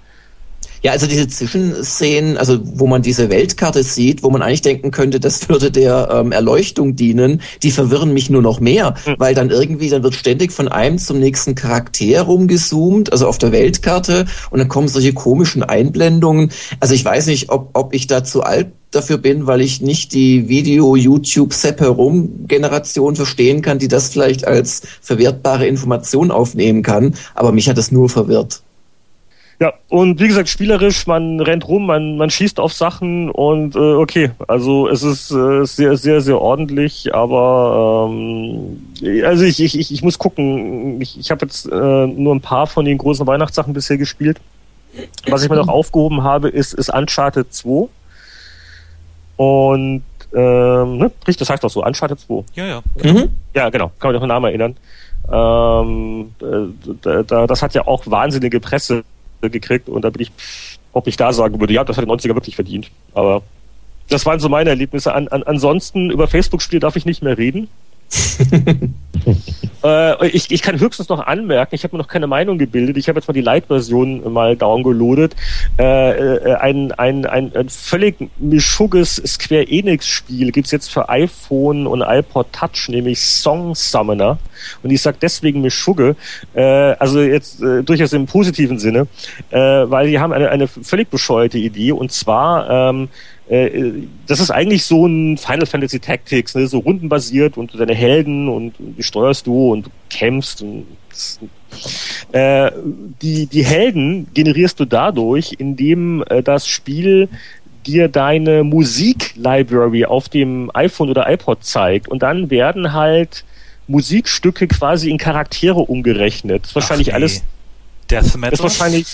Ja, also diese Zwischenszenen, also wo man diese Weltkarte sieht, wo man eigentlich denken könnte, das würde der ähm, Erleuchtung dienen, die verwirren mich nur noch mehr, mhm. weil dann irgendwie, dann wird ständig von einem zum nächsten Charakter rumgezoomt, also auf der Weltkarte, und dann kommen solche komischen Einblendungen. Also ich weiß nicht, ob, ob ich da zu alt dafür bin, weil ich nicht die Video-YouTube-Sepp-Herum-Generation verstehen kann, die das vielleicht als verwertbare Information aufnehmen kann, aber mich hat es nur verwirrt. Ja, und wie gesagt, spielerisch, man rennt rum, man, man schießt auf Sachen und äh, okay, also es ist äh, sehr, sehr, sehr ordentlich, aber ähm, also ich, ich, ich, muss gucken. Ich, ich habe jetzt äh, nur ein paar von den großen Weihnachtssachen bisher gespielt. Was ich mir noch aufgehoben habe, ist, ist Uncharted 2. Und ähm, ne? Richtig, das heißt doch so, Uncharted 2. Ja, ja. Mhm. Ja, genau, kann man sich den Namen erinnern. Ähm, äh, da, das hat ja auch wahnsinnige Presse gekriegt und da bin ich, ob ich da sagen würde, ja, das hat der 90er wirklich verdient. Aber das waren so meine Erlebnisse. An, an, ansonsten über Facebook-Spiele darf ich nicht mehr reden. äh, ich, ich kann höchstens noch anmerken, ich habe mir noch keine Meinung gebildet. Ich habe jetzt mal die Light-Version mal downgeloadet. Äh, äh, ein, ein, ein, ein völlig mischugges Square Enix-Spiel gibt's jetzt für iPhone und iPod Touch, nämlich Song Summoner. Und ich sage deswegen Mischugge, äh, also jetzt äh, durchaus im positiven Sinne, äh, weil die haben eine, eine völlig bescheuerte Idee und zwar ähm, äh, das ist eigentlich so ein Final Fantasy Tactics, ne? so rundenbasiert und deine Helden und die steuerst du und du kämpfst und äh, die, die Helden generierst du dadurch, indem äh, das Spiel dir deine Musiklibrary auf dem iPhone oder iPod zeigt und dann werden halt Musikstücke quasi in Charaktere umgerechnet. Das ist wahrscheinlich nee. alles Death Metal. Das ist wahrscheinlich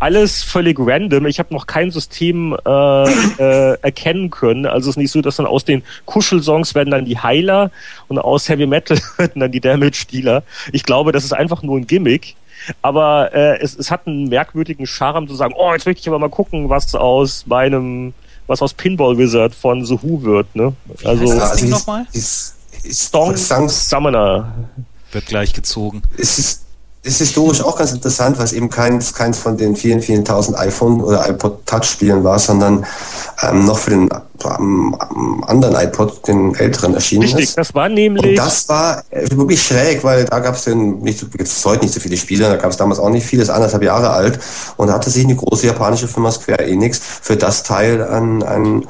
alles völlig random. Ich habe noch kein System äh, äh, erkennen können. Also es ist nicht so, dass dann aus den Kuschelsongs werden dann die Heiler und aus Heavy Metal werden dann die Damage-Dealer. Ich glaube, das ist einfach nur ein Gimmick. Aber äh, es, es hat einen merkwürdigen Charme zu sagen, oh, jetzt möchte ich aber mal gucken, was aus meinem, was aus Pinball Wizard von The Who wird. Ne? Also, Wie heißt das Ding nochmal? Song Summoner. Wird gleich gezogen. Es ist ist historisch auch ganz interessant, weil es eben keins, keins von den vielen, vielen tausend iPhone oder iPod Touch Spielen war, sondern ähm, noch für den ähm, anderen iPod, den älteren erschienen Richtig, ist. das war nämlich... Und das war äh, wirklich schräg, weil da gab es denn nicht gibt's heute nicht so viele Spiele, da gab es damals auch nicht viele, ist anderthalb Jahre alt und da hatte sich eine große japanische Firma Square Enix für das Teil an, an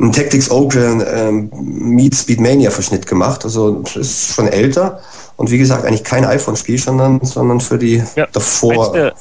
ein Tactics Ogre ähm, Meets Speedmania Verschnitt gemacht. Also ist schon älter und wie gesagt, eigentlich kein iPhone-Spiel, sondern, sondern für die ja, davor. Der, äh,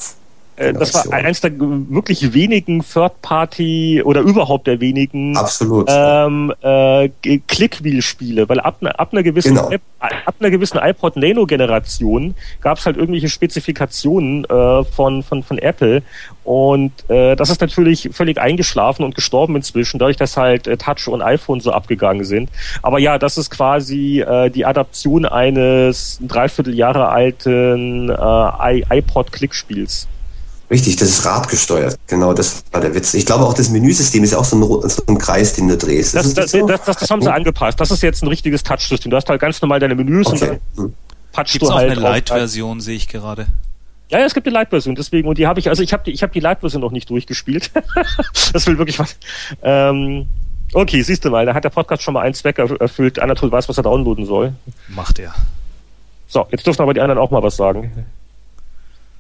das war eins der wirklich wenigen Third-Party oder überhaupt der wenigen Absolut. Ähm, äh, Clickwheel-Spiele, weil ab, ab einer gewissen genau. ab einer gewissen iPod Nano-Generation gab es halt irgendwelche Spezifikationen äh, von, von, von Apple und äh, das ist natürlich völlig eingeschlafen und gestorben inzwischen, dadurch, dass halt äh, Touch und iPhone so abgegangen sind. Aber ja, das ist quasi äh, die Adaption eines dreiviertel Jahre alten äh, iPod-Klickspiels. Richtig, das ist radgesteuert. Genau, das war der Witz. Ich glaube auch das Menüsystem ist ja auch so ein, so ein Kreis, den du drehst. Das, das, das, so? das, das haben sie angepasst. Das ist jetzt ein richtiges Touchsystem. Du hast halt ganz normal deine Menüs okay. und dann hm. patchst Gibt's du halt. auch eine Light-Version, sehe ich gerade. Ja, ja, es gibt eine Light-Version, deswegen, und die habe ich, also ich habe die, ich habe die Light-Version noch nicht durchgespielt. das will wirklich was. Ähm, okay, siehst du mal, da hat der Podcast schon mal einen Zweck erfüllt. Anatol weiß, was er downloaden soll. Macht er. So, jetzt dürfen aber die anderen auch mal was sagen.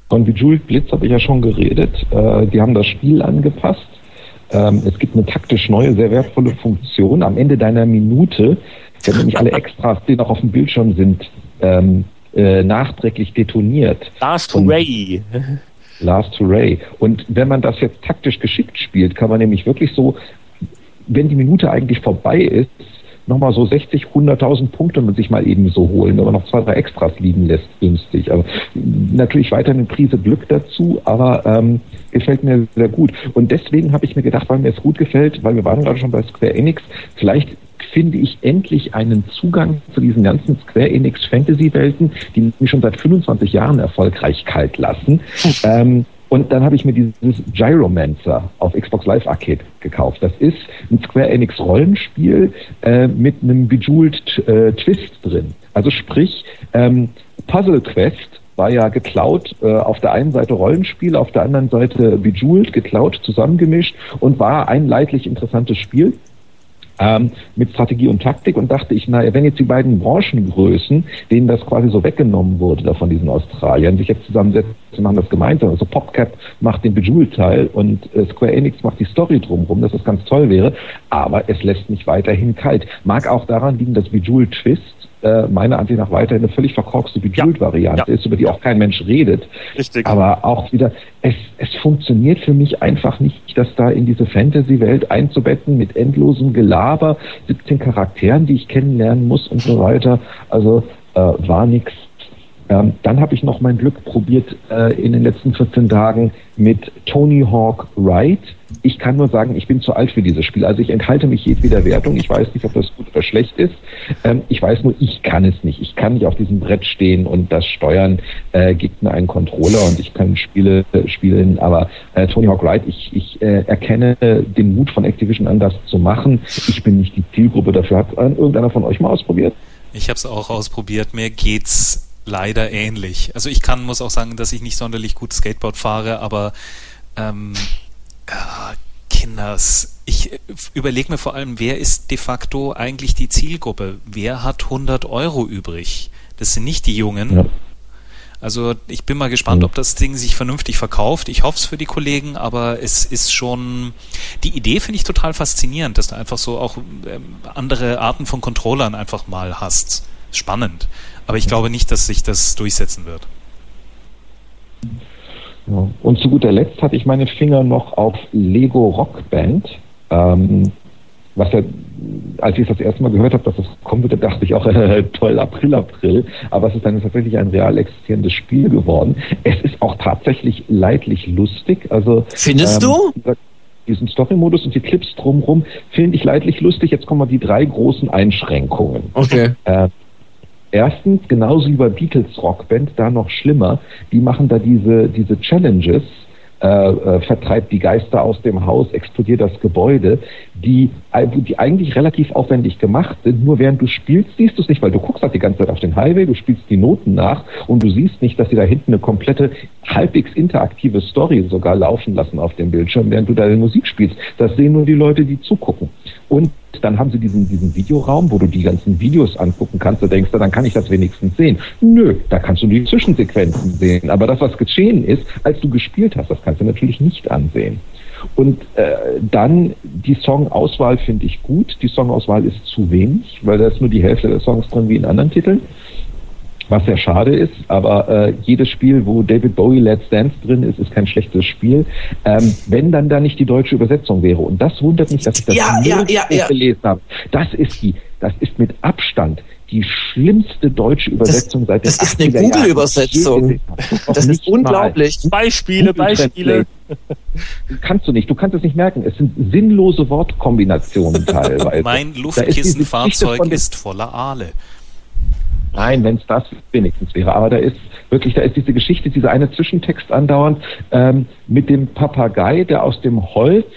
Von Bejeweled Blitz habe ich ja schon geredet. Äh, die haben das Spiel angepasst. Ähm, es gibt eine taktisch neue, sehr wertvolle Funktion. Am Ende deiner Minute werden nämlich alle Extras, die noch auf dem Bildschirm sind, ähm, äh, nachträglich detoniert. Last Hooray! Last Hooray. Und wenn man das jetzt taktisch geschickt spielt, kann man nämlich wirklich so, wenn die Minute eigentlich vorbei ist, nochmal so 60, 100.000 Punkte man sich mal eben so holen, wenn man noch zwei, drei Extras liegen lässt, günstig. Aber natürlich weiter eine Prise Glück dazu, aber ähm, gefällt mir sehr gut. Und deswegen habe ich mir gedacht, weil mir es gut gefällt, weil wir waren gerade schon bei Square Enix, vielleicht finde ich endlich einen Zugang zu diesen ganzen Square Enix Fantasy Welten, die mich schon seit 25 Jahren erfolgreich kalt lassen. ähm, und dann habe ich mir dieses Gyromancer auf Xbox Live Arcade gekauft. Das ist ein Square Enix Rollenspiel äh, mit einem Bejeweled äh, Twist drin. Also sprich, ähm, Puzzle Quest war ja geklaut, äh, auf der einen Seite Rollenspiel, auf der anderen Seite Bejeweled, geklaut, zusammengemischt und war ein leidlich interessantes Spiel ähm, mit Strategie und Taktik und dachte ich, naja, wenn jetzt die beiden Branchengrößen, denen das quasi so weggenommen wurde, da von diesen Australiern, sich jetzt zusammensetzen machen das gemeinsam. Also PopCap macht den Bejeweled-Teil und äh, Square Enix macht die Story drumherum, dass das ganz toll wäre, aber es lässt mich weiterhin kalt. Mag auch daran liegen, dass Bejeweled Twist äh, meiner Ansicht nach weiterhin eine völlig verkorkste Bejeweled-Variante ja. ist, über die auch kein Mensch redet. Richtig. Aber auch wieder, es, es funktioniert für mich einfach nicht, das da in diese Fantasy-Welt einzubetten mit endlosem Gelaber, 17 Charakteren, die ich kennenlernen muss und so weiter. Also äh, war nix. Ähm, dann habe ich noch mein Glück probiert äh, in den letzten 14 Tagen mit Tony Hawk Ride ich kann nur sagen, ich bin zu alt für dieses Spiel. Also ich enthalte mich jedweder Wertung. Ich weiß nicht, ob das gut oder schlecht ist. Ähm, ich weiß nur, ich kann es nicht. Ich kann nicht auf diesem Brett stehen und das steuern. Äh, gibt mir einen Controller und ich kann Spiele äh, spielen. Aber äh, Tony Hawk Ride, ich, ich äh, erkenne den Mut von Activision an, das zu machen. Ich bin nicht die Zielgruppe dafür. Hat irgendeiner von euch mal ausprobiert? Ich habe es auch ausprobiert. Mir geht's leider ähnlich. Also ich kann, muss auch sagen, dass ich nicht sonderlich gut Skateboard fahre, aber ähm, ja, Kinders. Ich überlege mir vor allem, wer ist de facto eigentlich die Zielgruppe? Wer hat 100 Euro übrig? Das sind nicht die Jungen. Ja. Also ich bin mal gespannt, ob das Ding sich vernünftig verkauft. Ich hoffe es für die Kollegen, aber es ist schon die Idee finde ich total faszinierend, dass du einfach so auch ähm, andere Arten von Controllern einfach mal hast. Spannend. Aber ich glaube nicht, dass sich das durchsetzen wird. Ja. Und zu guter Letzt hatte ich meine Finger noch auf Lego Rock Band. Ähm, was ja, als ich es das erste Mal gehört habe, dass das kommen würde, dachte ich auch, äh, toll, April, April. Aber es ist dann tatsächlich ein real existierendes Spiel geworden. Es ist auch tatsächlich leidlich lustig. Also Findest ähm, du? Diesen Story-Modus und die Clips drumherum finde ich leidlich lustig. Jetzt kommen mal die drei großen Einschränkungen. Okay. Äh, Erstens, genauso wie bei Beatles Rockband, da noch schlimmer, die machen da diese, diese Challenges, äh, äh, vertreibt die Geister aus dem Haus, explodiert das Gebäude, die, die eigentlich relativ aufwendig gemacht sind. Nur während du spielst, siehst du es nicht, weil du guckst halt die ganze Zeit auf den Highway, du spielst die Noten nach und du siehst nicht, dass sie da hinten eine komplette, halbwegs interaktive Story sogar laufen lassen auf dem Bildschirm, während du deine Musik spielst. Das sehen nur die Leute, die zugucken. Und dann haben sie diesen, diesen Videoraum, wo du die ganzen Videos angucken kannst. Du denkst, dann kann ich das wenigstens sehen. Nö, da kannst du die Zwischensequenzen sehen. Aber das, was geschehen ist, als du gespielt hast, das kannst du natürlich nicht ansehen. Und äh, dann die Songauswahl finde ich gut. Die Songauswahl ist zu wenig, weil da ist nur die Hälfte der Songs drin wie in anderen Titeln was sehr schade ist, aber äh, jedes Spiel, wo David Bowie Let's Dance drin ist, ist kein schlechtes Spiel. Ähm, wenn dann da nicht die deutsche Übersetzung wäre. Und das wundert mich, dass ich das ja, ja, ja, ja. gelesen habe. Das ist die, das ist mit Abstand die schlimmste deutsche Übersetzung das, seit den Das ist eine Google-Übersetzung. Das ist unglaublich. Mal. Beispiele, Beispiele. Kannst du nicht, du kannst es nicht merken. Es sind sinnlose Wortkombinationen teilweise. mein Luftkissenfahrzeug ist, ist voller Aale. Nein, wenn es das wenigstens wäre. Aber da ist wirklich, da ist diese Geschichte, dieser eine Zwischentext andauernd ähm, mit dem Papagei, der aus dem Holz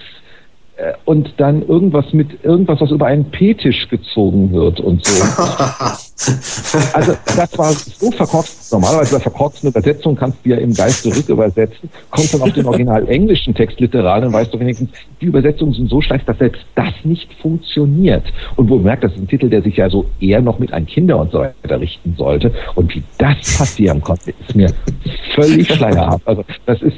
und dann irgendwas mit irgendwas, was über einen P-Tisch gezogen wird und so. also das war so verkorkst. Normalerweise bei verkorksten Übersetzungen kannst du ja im Geiste rückübersetzen, kommst dann auf den original englischen Text literal, dann weißt du wenigstens, die Übersetzungen sind so schlecht, dass selbst das nicht funktioniert. Und wo merkt, das ist ein Titel, der sich ja so eher noch mit an Kinder und so weiter richten sollte. Und wie das passieren konnte, ist mir völlig schleierhaft. Also das ist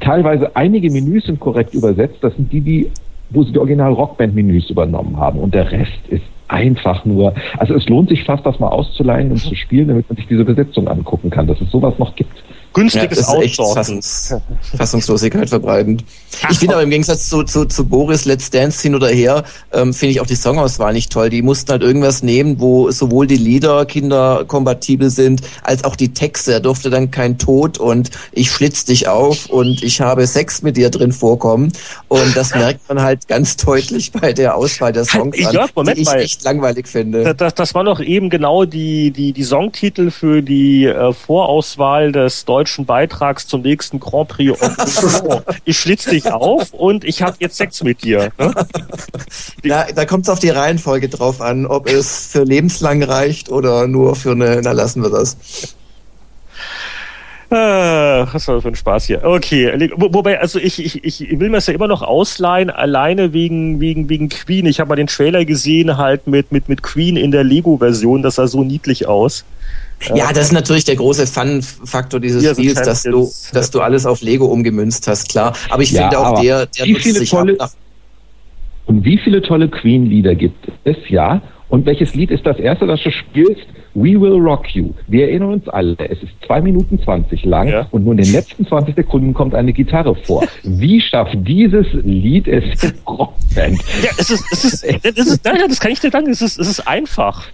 teilweise einige Menüs sind korrekt übersetzt. Das sind die, die, wo sie die Original Rockband-Menüs übernommen haben. Und der Rest ist einfach nur, also es lohnt sich fast, das mal auszuleihen und zu spielen, damit man sich diese Besetzung angucken kann, dass es sowas noch gibt günstiges ja, Outsourcen. Fassungs Fassungslosigkeit verbreitend. Ich finde aber im Gegensatz zu, zu, zu Boris Let's Dance hin oder her, ähm, finde ich auch die Songauswahl nicht toll. Die mussten halt irgendwas nehmen, wo sowohl die Lieder kinderkompatibel sind, als auch die Texte. Da durfte dann kein Tod und ich schlitz dich auf und ich habe Sex mit dir drin vorkommen. Und das merkt man halt ganz deutlich bei der Auswahl der Songs an, ja, Moment, die ich echt langweilig finde. Das, das war noch eben genau die, die, die Songtitel für die äh, Vorauswahl des deutschen deutschen Beitrags zum nächsten Grand Prix. ich schlitz dich auf und ich habe jetzt Sex mit dir. Ne? Da, da kommt es auf die Reihenfolge drauf an, ob es für lebenslang reicht oder nur für eine, na lassen wir das. Ah, was war das für ein Spaß hier? Okay, wobei, also ich, ich, ich will mir das ja immer noch ausleihen, alleine wegen, wegen, wegen Queen. Ich habe mal den Trailer gesehen, halt mit, mit, mit Queen in der Lego-Version, das sah so niedlich aus. Ja, das ist natürlich der große Fun-Faktor dieses ja, Spiels, dass du, dass du alles auf Lego umgemünzt hast, klar. Aber ich ja, finde auch der, der nutzt sich tolle, ab Und wie viele tolle Queen-Lieder gibt es, ja? Und welches Lied ist das erste, das du spielst? We Will Rock You. Wir erinnern uns alle, es ist zwei Minuten zwanzig lang ja. und nur in den letzten 20 Sekunden kommt eine Gitarre vor. Wie schafft dieses Lied es in Rockband? Ja, es ist, es ist, es ist, das kann ich dir sagen, es ist, es ist einfach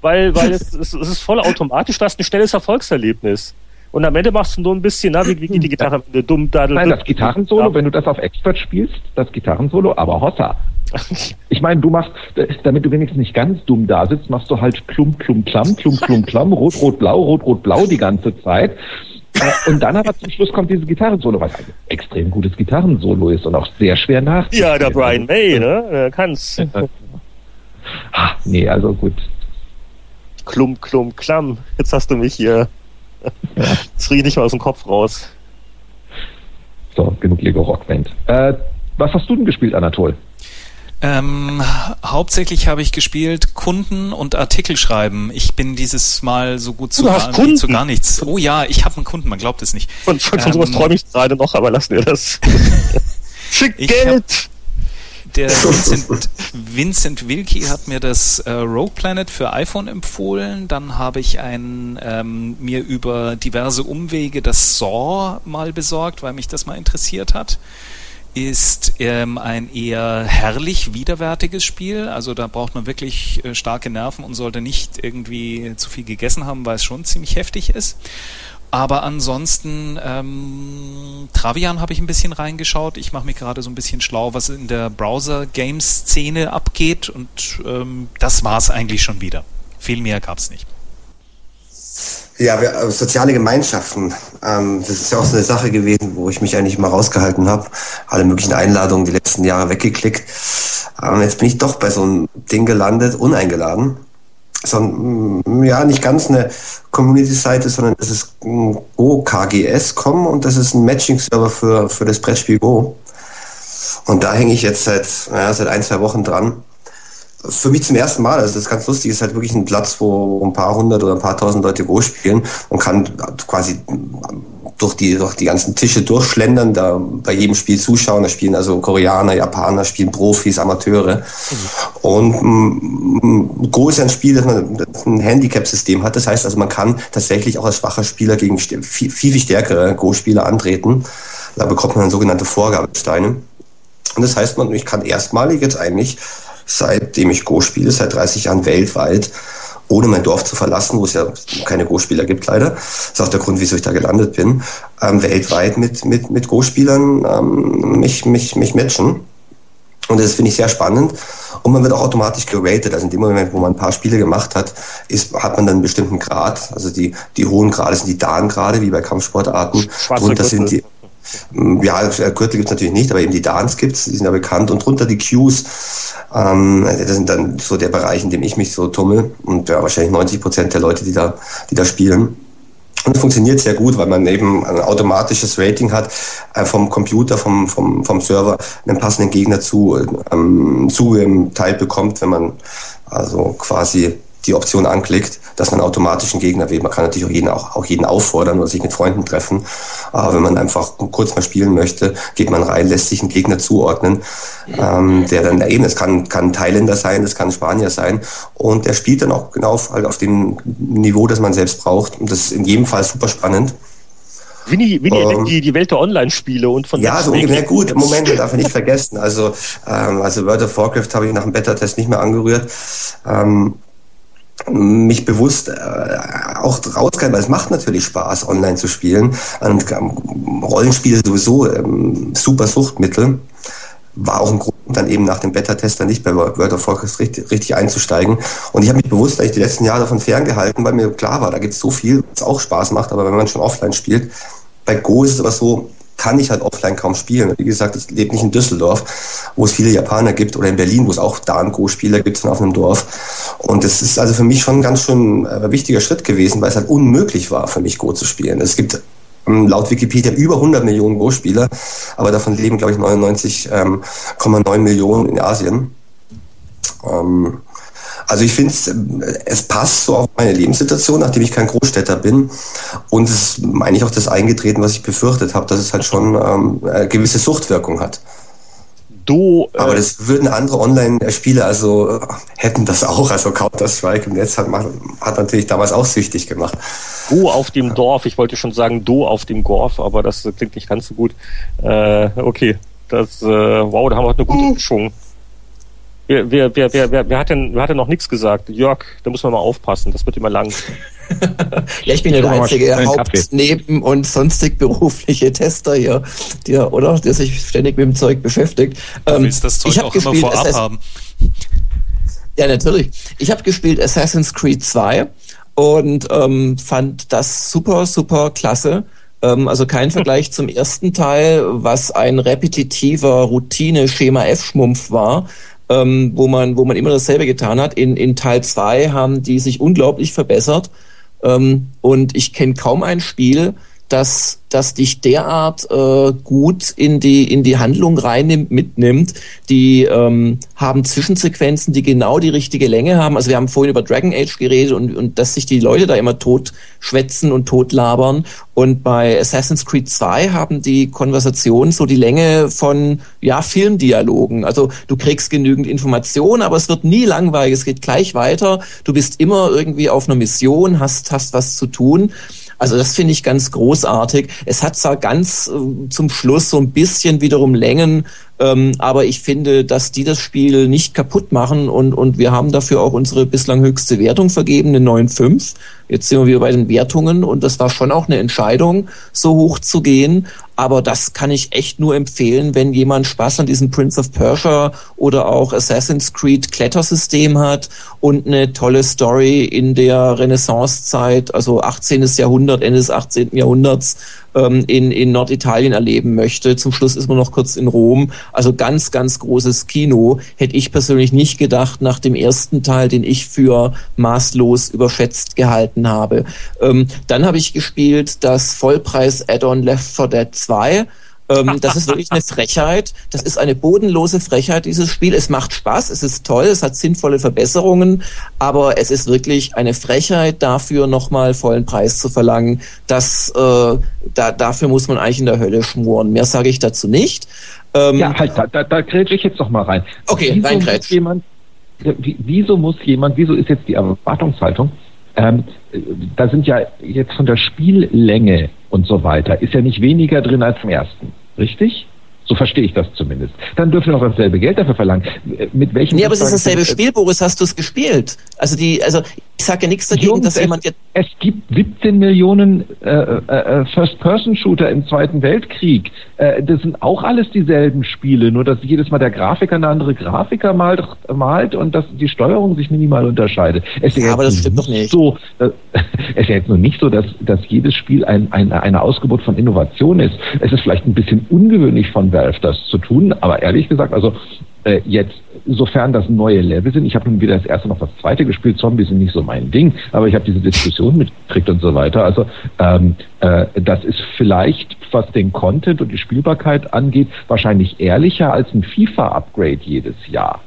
weil, weil es, es, es ist voll automatisch, du hast ein schnelles Erfolgserlebnis. Und am Ende machst du nur ein bisschen, na, wie, wie geht die Gitarre dumm, dadel, Nein, das Gitarrensolo, wenn du das auf Expert spielst, das Gitarrensolo, aber Hossa. Ich meine, du machst, damit du wenigstens nicht ganz dumm da sitzt, machst du halt klump, klump, klamm, klump, klump, klamm, rot, rot, blau, rot, rot, blau die ganze Zeit. Äh, und dann aber zum Schluss kommt dieses Gitarrensolo, was ein extrem gutes Gitarrensolo ist und auch sehr schwer nachzuspielen. Ja, der Brian May, ne? Der kann's. ah, nee, also gut. Klump, klump, klamm. Jetzt hast du mich hier. Das riecht nicht mal aus dem Kopf raus. So, genug Lego Rockband. Äh, was hast du denn gespielt, Anatol? Ähm, hauptsächlich habe ich gespielt Kunden und Artikel schreiben. Ich bin dieses Mal so gut zu, gar, zu gar nichts. Oh ja, ich habe einen Kunden, man glaubt es nicht. Von, von, von ähm, sowas träume ich gerade noch, aber lassen wir das. Schick Geld! Der Vincent, Vincent Wilkie hat mir das äh, Rogue Planet für iPhone empfohlen. Dann habe ich ein, ähm, mir über diverse Umwege das Saw mal besorgt, weil mich das mal interessiert hat. Ist ähm, ein eher herrlich widerwärtiges Spiel. Also da braucht man wirklich äh, starke Nerven und sollte nicht irgendwie zu viel gegessen haben, weil es schon ziemlich heftig ist. Aber ansonsten, ähm, Travian habe ich ein bisschen reingeschaut. Ich mache mich gerade so ein bisschen schlau, was in der Browser-Games-Szene abgeht. Und ähm, das war es eigentlich schon wieder. Viel mehr gab es nicht. Ja, wir, äh, soziale Gemeinschaften. Ähm, das ist ja auch so eine Sache gewesen, wo ich mich eigentlich mal rausgehalten habe. Alle möglichen Einladungen die letzten Jahre weggeklickt. Ähm, jetzt bin ich doch bei so einem Ding gelandet, uneingeladen so ein, ja, nicht ganz eine Community-Seite, sondern es ist GoKGS.com und das ist ein Matching-Server für, für das Brettspiel Go. Und da hänge ich jetzt seit, ja, seit ein, zwei Wochen dran. Für mich zum ersten Mal, also das ist ganz lustig, ist halt wirklich ein Platz, wo ein paar hundert oder ein paar tausend Leute Go spielen und kann quasi durch die, durch die ganzen Tische durchschlendern, da bei jedem Spiel zuschauen. Da spielen also Koreaner, Japaner, spielen Profis, Amateure. Mhm. Und Go ist ein Spiel, das man ein Handicap-System hat. Das heißt also, man kann tatsächlich auch als schwacher Spieler gegen viel, viel, viel stärkere Go-Spieler antreten. Da bekommt man dann sogenannte Vorgabesteine. Und das heißt, man, ich kann erstmalig jetzt eigentlich, seitdem ich Go spiele, seit 30 Jahren weltweit, ohne mein Dorf zu verlassen, wo es ja keine Go-Spieler gibt leider. Das ist auch der Grund, wieso ich da gelandet bin. Ähm, weltweit mit, mit, mit Go-Spielern ähm, mich, mich, mich matchen. Und das finde ich sehr spannend. Und man wird auch automatisch geratet. Also in dem Moment, wo man ein paar Spiele gemacht hat, ist, hat man dann einen bestimmten Grad. Also die, die hohen Grade sind die Dan-Grade, wie bei Kampfsportarten. Schwarze Drunter Gürtel. sind die, ja, Gürtel gibt es natürlich nicht, aber eben die Dans gibt es, die sind ja bekannt. Und drunter die Qs, ähm, das sind dann so der Bereich, in dem ich mich so tummel. Und ja, wahrscheinlich 90 Prozent der Leute, die da, die da spielen. Und es funktioniert sehr gut, weil man eben ein automatisches Rating hat, äh, vom Computer, vom, vom, vom Server einen passenden Gegner zu, ähm, zugeteilt bekommt, wenn man also quasi die Option anklickt, dass man automatisch einen Gegner wählt. Man kann natürlich auch jeden, auch, auch jeden auffordern oder sich mit Freunden treffen. Aber wenn man einfach kurz mal spielen möchte, geht man rein, lässt sich einen Gegner zuordnen, ähm, der dann eben, es kann, kann Thailänder sein, es kann Spanier sein. Und der spielt dann auch genau auf, halt auf dem Niveau, das man selbst braucht. Und das ist in jedem Fall super spannend. Winnie, Winnie Ähm, entdeckt die, die Welt der Online-Spiele und von Ja, so ungefähr gut. Moment, darf ich nicht vergessen. Also, ähm, also World of Warcraft habe ich nach dem Beta-Test nicht mehr angerührt. Ähm, mich bewusst äh, auch rausgehalten, weil es macht natürlich Spaß, online zu spielen. Und ähm, Rollenspiele sowieso ähm, super Suchtmittel. War auch ein Grund, dann eben nach dem Beta-Test dann nicht bei World of Warcraft richtig, richtig einzusteigen. Und ich habe mich bewusst eigentlich die letzten Jahre davon ferngehalten, weil mir klar war, da gibt es so viel, was auch Spaß macht, aber wenn man schon offline spielt, bei Go ist es aber so, kann ich halt offline kaum spielen. Wie gesagt, ich lebe nicht in Düsseldorf, wo es viele Japaner gibt, oder in Berlin, wo es auch da einen Go-Spieler gibt auf einem Dorf. Und das ist also für mich schon ein ganz schön äh, wichtiger Schritt gewesen, weil es halt unmöglich war, für mich Go zu spielen. Es gibt ähm, laut Wikipedia über 100 Millionen Go-Spieler, aber davon leben, glaube ich, 99,9 Millionen in Asien. Ähm, also ich finde, es passt so auf meine Lebenssituation, nachdem ich kein Großstädter bin. Und es ist eigentlich auch das eingetreten, was ich befürchtet habe, dass es halt schon ähm, eine gewisse Suchtwirkung hat. Do, äh, Aber das würden andere Online-Spiele also äh, hätten das auch. Also Counter-Strike im Netz hat, hat natürlich damals auch süchtig gemacht. Do auf dem Dorf. Ich wollte schon sagen Do auf dem Gorf, aber das äh, klingt nicht ganz so gut. Äh, okay. Das, äh, wow, da haben wir heute eine gute Mischung. Wer, wer, wer, wer, wer, wer hat denn, wer hat denn noch nichts gesagt? Jörg, da muss man mal aufpassen, das wird immer lang. Ja, ich bin ja der einzige Haupt-. Neben- und sonstig berufliche Tester hier, der, oder? Der sich ständig mit dem Zeug beschäftigt. Du Ähm, willst das Zeug ich auch immer gespielt vorab Assassin- haben. Ja, natürlich. Ich habe gespielt Assassin's Creed 2 und ähm, fand das super, super klasse. Ähm, also kein Vergleich zum ersten Teil, was ein repetitiver Routine-Schema-F-Schmumpf war, ähm, wo man, wo man immer dasselbe getan hat. In, in Teil 2 haben die sich unglaublich verbessert. Ähm, und ich kenne kaum ein Spiel, das, das dich derart äh, gut in die, in die Handlung reinnimmt, mitnimmt. Die ähm, haben Zwischensequenzen, die genau die richtige Länge haben. Also wir haben vorhin über Dragon Age geredet und, und dass sich die Leute da immer tot schwätzen und tot labern. Und bei Assassin's Creed 2 haben die Konversationen so die Länge von ja, Filmdialogen. Also du kriegst genügend Informationen, aber es wird nie langweilig. Es geht gleich weiter. Du bist immer irgendwie auf einer Mission, hast, hast was zu tun. Also das finde ich ganz großartig. Es hat zwar ganz äh, zum Schluss so ein bisschen wiederum Längen, ähm, aber ich finde, dass die das Spiel nicht kaputt machen und, und wir haben dafür auch unsere bislang höchste Wertung vergeben, eine 9,5. Jetzt sind wir wieder bei den Wertungen und das war schon auch eine Entscheidung, so hoch zu gehen. Aber das kann ich echt nur empfehlen, wenn jemand Spaß an diesem Prince of Persia oder auch Assassin's Creed Klettersystem hat und eine tolle Story in der Renaissancezeit, also 18. Jahrhundert, Ende des 18. Jahrhunderts ähm, in, in Norditalien erleben möchte. Zum Schluss ist man noch kurz in Rom. Also ganz, ganz großes Kino. Hätte ich persönlich nicht gedacht nach dem ersten Teil, den ich für maßlos überschätzt gehalten habe. Ähm, dann habe ich gespielt das Vollpreis-Add-on Left 4 Dead 2. Ähm, das ist wirklich eine Frechheit. Das ist eine bodenlose Frechheit, dieses Spiel. Es macht Spaß, es ist toll, es hat sinnvolle Verbesserungen, aber es ist wirklich eine Frechheit, dafür nochmal vollen Preis zu verlangen. Das, äh, da, dafür muss man eigentlich in der Hölle schmoren. Mehr sage ich dazu nicht. Ähm, Ja, halt, da, da, da grätsche ich jetzt noch mal rein. Okay, wieso reingrätsch. muss jemand, wieso muss jemand, wieso ist jetzt die Erwartungshaltung? Ähm, äh, da sind ja jetzt von der Spiellänge und so weiter, ist ja nicht weniger drin als im ersten, richtig? So verstehe ich das zumindest. Dann dürfen wir noch dasselbe Geld dafür verlangen. Mit welchem Nee, aber es ist dasselbe Spiel, Boris, hast du es gespielt? Also die, also ich sage ja nichts dagegen, Jungs, dass jemand jetzt. Es gibt 17 Millionen äh, äh, äh, First-Person-Shooter im Zweiten Weltkrieg. Äh, das sind auch alles dieselben Spiele, nur dass jedes Mal der Grafiker eine andere Grafiker malt, malt und dass die Steuerung sich minimal unterscheidet. Es ist ja, aber das stimmt doch nicht. So, äh, es ist ja jetzt nur nicht so, dass, dass jedes Spiel ein, ein, eine Ausgeburt von Innovation ist. Es ist vielleicht ein bisschen ungewöhnlich von Valve, das zu tun, aber ehrlich gesagt, also äh, jetzt, sofern das neue Level sind, ich habe nun weder das erste noch das zweite gespielt, Zombies sind nicht so mein Ding, aber ich habe diese Diskussion mitgekriegt und so weiter. Also ähm, äh, das ist vielleicht, was den Content und die Spielbarkeit angeht, wahrscheinlich ehrlicher als ein FIFA-Upgrade jedes Jahr.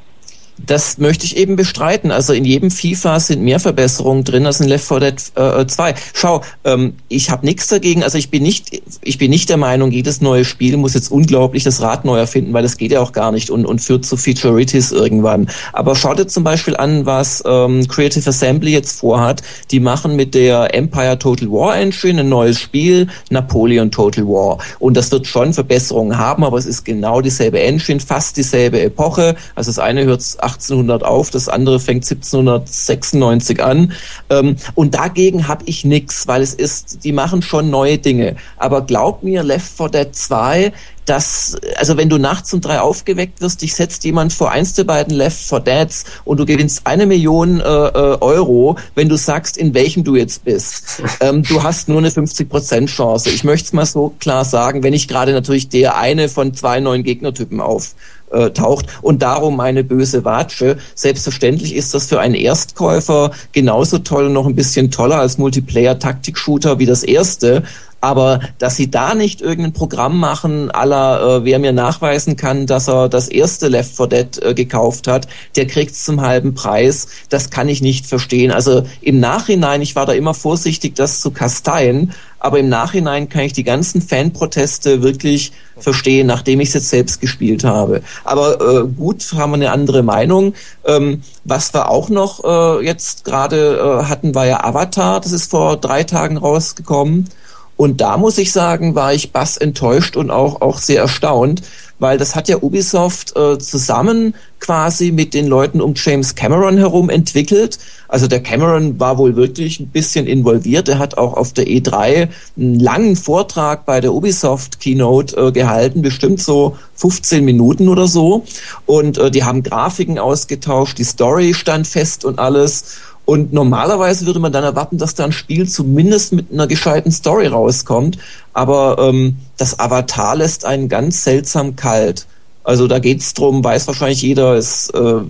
Das möchte ich eben bestreiten. Also in jedem FIFA sind mehr Verbesserungen drin als in Left 4 Dead äh, 2. Schau, ähm, ich habe nichts dagegen. Also ich bin nicht, ich bin nicht der Meinung, jedes neue Spiel muss jetzt unglaublich das Rad neu erfinden, weil das geht ja auch gar nicht und, und führt zu Featureitis irgendwann. Aber schau dir zum Beispiel an, was ähm, Creative Assembly jetzt vorhat. Die machen mit der Empire Total War Engine ein neues Spiel, Napoleon Total War. Und das wird schon Verbesserungen haben, aber es ist genau dieselbe Engine, fast dieselbe Epoche. Also das eine hört 1800 auf, das andere fängt 1796 an. Ähm, und dagegen habe ich nichts, weil es ist, die machen schon neue Dinge. Aber glaub mir, Left 4 Dead 2, dass, also wenn du nachts um drei aufgeweckt wirst, dich setzt jemand vor eins der beiden Left 4 Deads und du gewinnst eine Million äh, äh, Euro, wenn du sagst, in welchem du jetzt bist. Ähm, du hast nur eine 50% Chance. Ich möchte es mal so klar sagen, wenn ich gerade natürlich der eine von zwei neuen Gegnertypen auf äh, taucht und darum eine böse Watsche. Selbstverständlich ist das für einen Erstkäufer genauso toll und noch ein bisschen toller als Multiplayer-Taktik-Shooter wie das erste. Aber dass sie da nicht irgendein Programm machen, aller äh, wer mir nachweisen kann, dass er das erste Left 4 Dead äh, gekauft hat, der kriegt's zum halben Preis, das kann ich nicht verstehen. Also im Nachhinein, ich war da immer vorsichtig, das zu kasteien, aber im Nachhinein kann ich die ganzen Fanproteste wirklich verstehen, nachdem ich es jetzt selbst gespielt habe. Aber äh, gut, haben wir eine andere Meinung. Ähm, was wir auch noch äh, jetzt gerade äh, hatten, war ja Avatar. Das ist vor drei Tagen rausgekommen. Und da muss ich sagen, war ich bass enttäuscht und auch, auch sehr erstaunt, weil das hat ja Ubisoft äh, zusammen quasi mit den Leuten um James Cameron herum entwickelt. Also der Cameron war wohl wirklich ein bisschen involviert. Er hat auch auf der E3 einen langen Vortrag bei der Ubisoft Keynote äh, gehalten, bestimmt so 15 Minuten oder so. Und äh, die haben Grafiken ausgetauscht, die Story stand fest und alles. Und normalerweise würde man dann erwarten, dass da ein Spiel zumindest mit einer gescheiten Story rauskommt. Aber ähm, das Avatar lässt einen ganz seltsam kalt. Also da geht's drum, weiß wahrscheinlich jeder, es äh,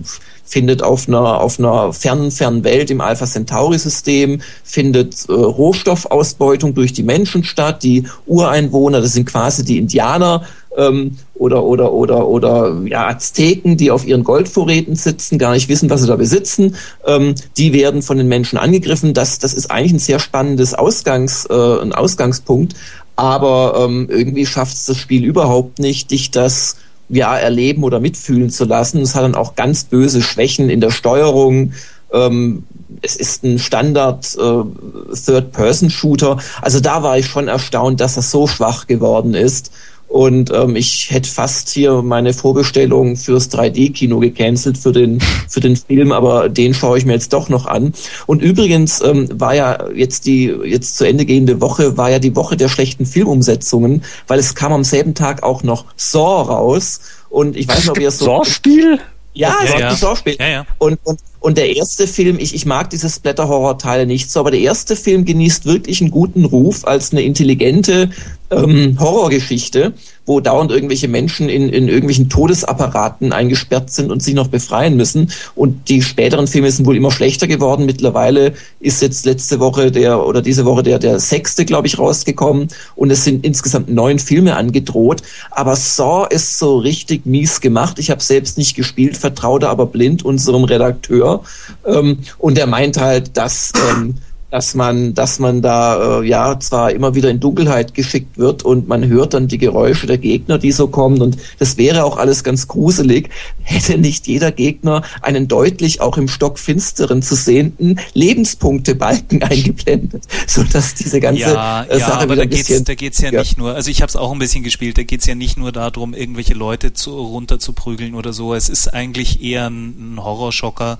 findet auf einer, auf einer fernen, fernen Welt im Alpha Centauri-System, findet äh, Rohstoffausbeutung durch die Menschen statt. Die Ureinwohner, das sind quasi die Indianer, ähm, oder oder oder oder ja, Azteken, die auf ihren Goldvorräten sitzen, gar nicht wissen, was sie da besitzen. Ähm, die werden von den Menschen angegriffen. Das das ist eigentlich ein sehr spannendes Ausgangs äh, ein Ausgangspunkt, aber ähm, irgendwie schafft es das Spiel überhaupt nicht, dich das ja erleben oder mitfühlen zu lassen. Es hat dann auch ganz böse Schwächen in der Steuerung. Ähm, es ist ein Standard äh, Third-Person-Shooter. Also da war ich schon erstaunt, dass er so schwach geworden ist. Und ähm, ich hätte fast hier meine Vorbestellung fürs 3D-Kino gecancelt für den, für den Film, aber den schaue ich mir jetzt doch noch an. Und übrigens ähm, war ja jetzt die jetzt zu Ende gehende Woche, war ja die Woche der schlechten Filmumsetzungen, weil es kam am selben Tag auch noch Saw raus. Und ich weiß nicht, ob ihr so. Saw-Spiel? Ja, ja, ja. Saw-Spiel. Ja, ja. Und, und und der erste Film, ich, ich mag diese Splatter-Horror-Teile nicht so, aber der erste Film genießt wirklich einen guten Ruf als eine intelligente ähm, Horrorgeschichte, wo dauernd irgendwelche Menschen in, in irgendwelchen Todesapparaten eingesperrt sind und sich noch befreien müssen. Und die späteren Filme sind wohl immer schlechter geworden. Mittlerweile ist jetzt letzte Woche der oder diese Woche der, der sechste, glaube ich, rausgekommen. Und es sind insgesamt neun Filme angedroht. Aber Saw ist so richtig mies gemacht. Ich habe selbst nicht gespielt, vertraue da aber blind unserem Redakteur ähm, und er meint halt, dass ähm, dass man, dass man da äh, ja zwar immer wieder in Dunkelheit geschickt wird und man hört dann die Geräusche der Gegner, die so kommen und das wäre auch alles ganz gruselig, hätte nicht jeder Gegner einen deutlich auch im Stock finsteren zu sehenden Lebenspunktebalken eingeblendet, so dass diese ganze ja, äh, Sache ja, aber da geht's, bisschen, da geht's ja, ja, nicht nur, also ich habe es auch ein bisschen gespielt, da geht's ja nicht nur darum, irgendwelche Leute zu, runter zu prügeln oder so, es ist eigentlich eher ein, ein Horrorschocker,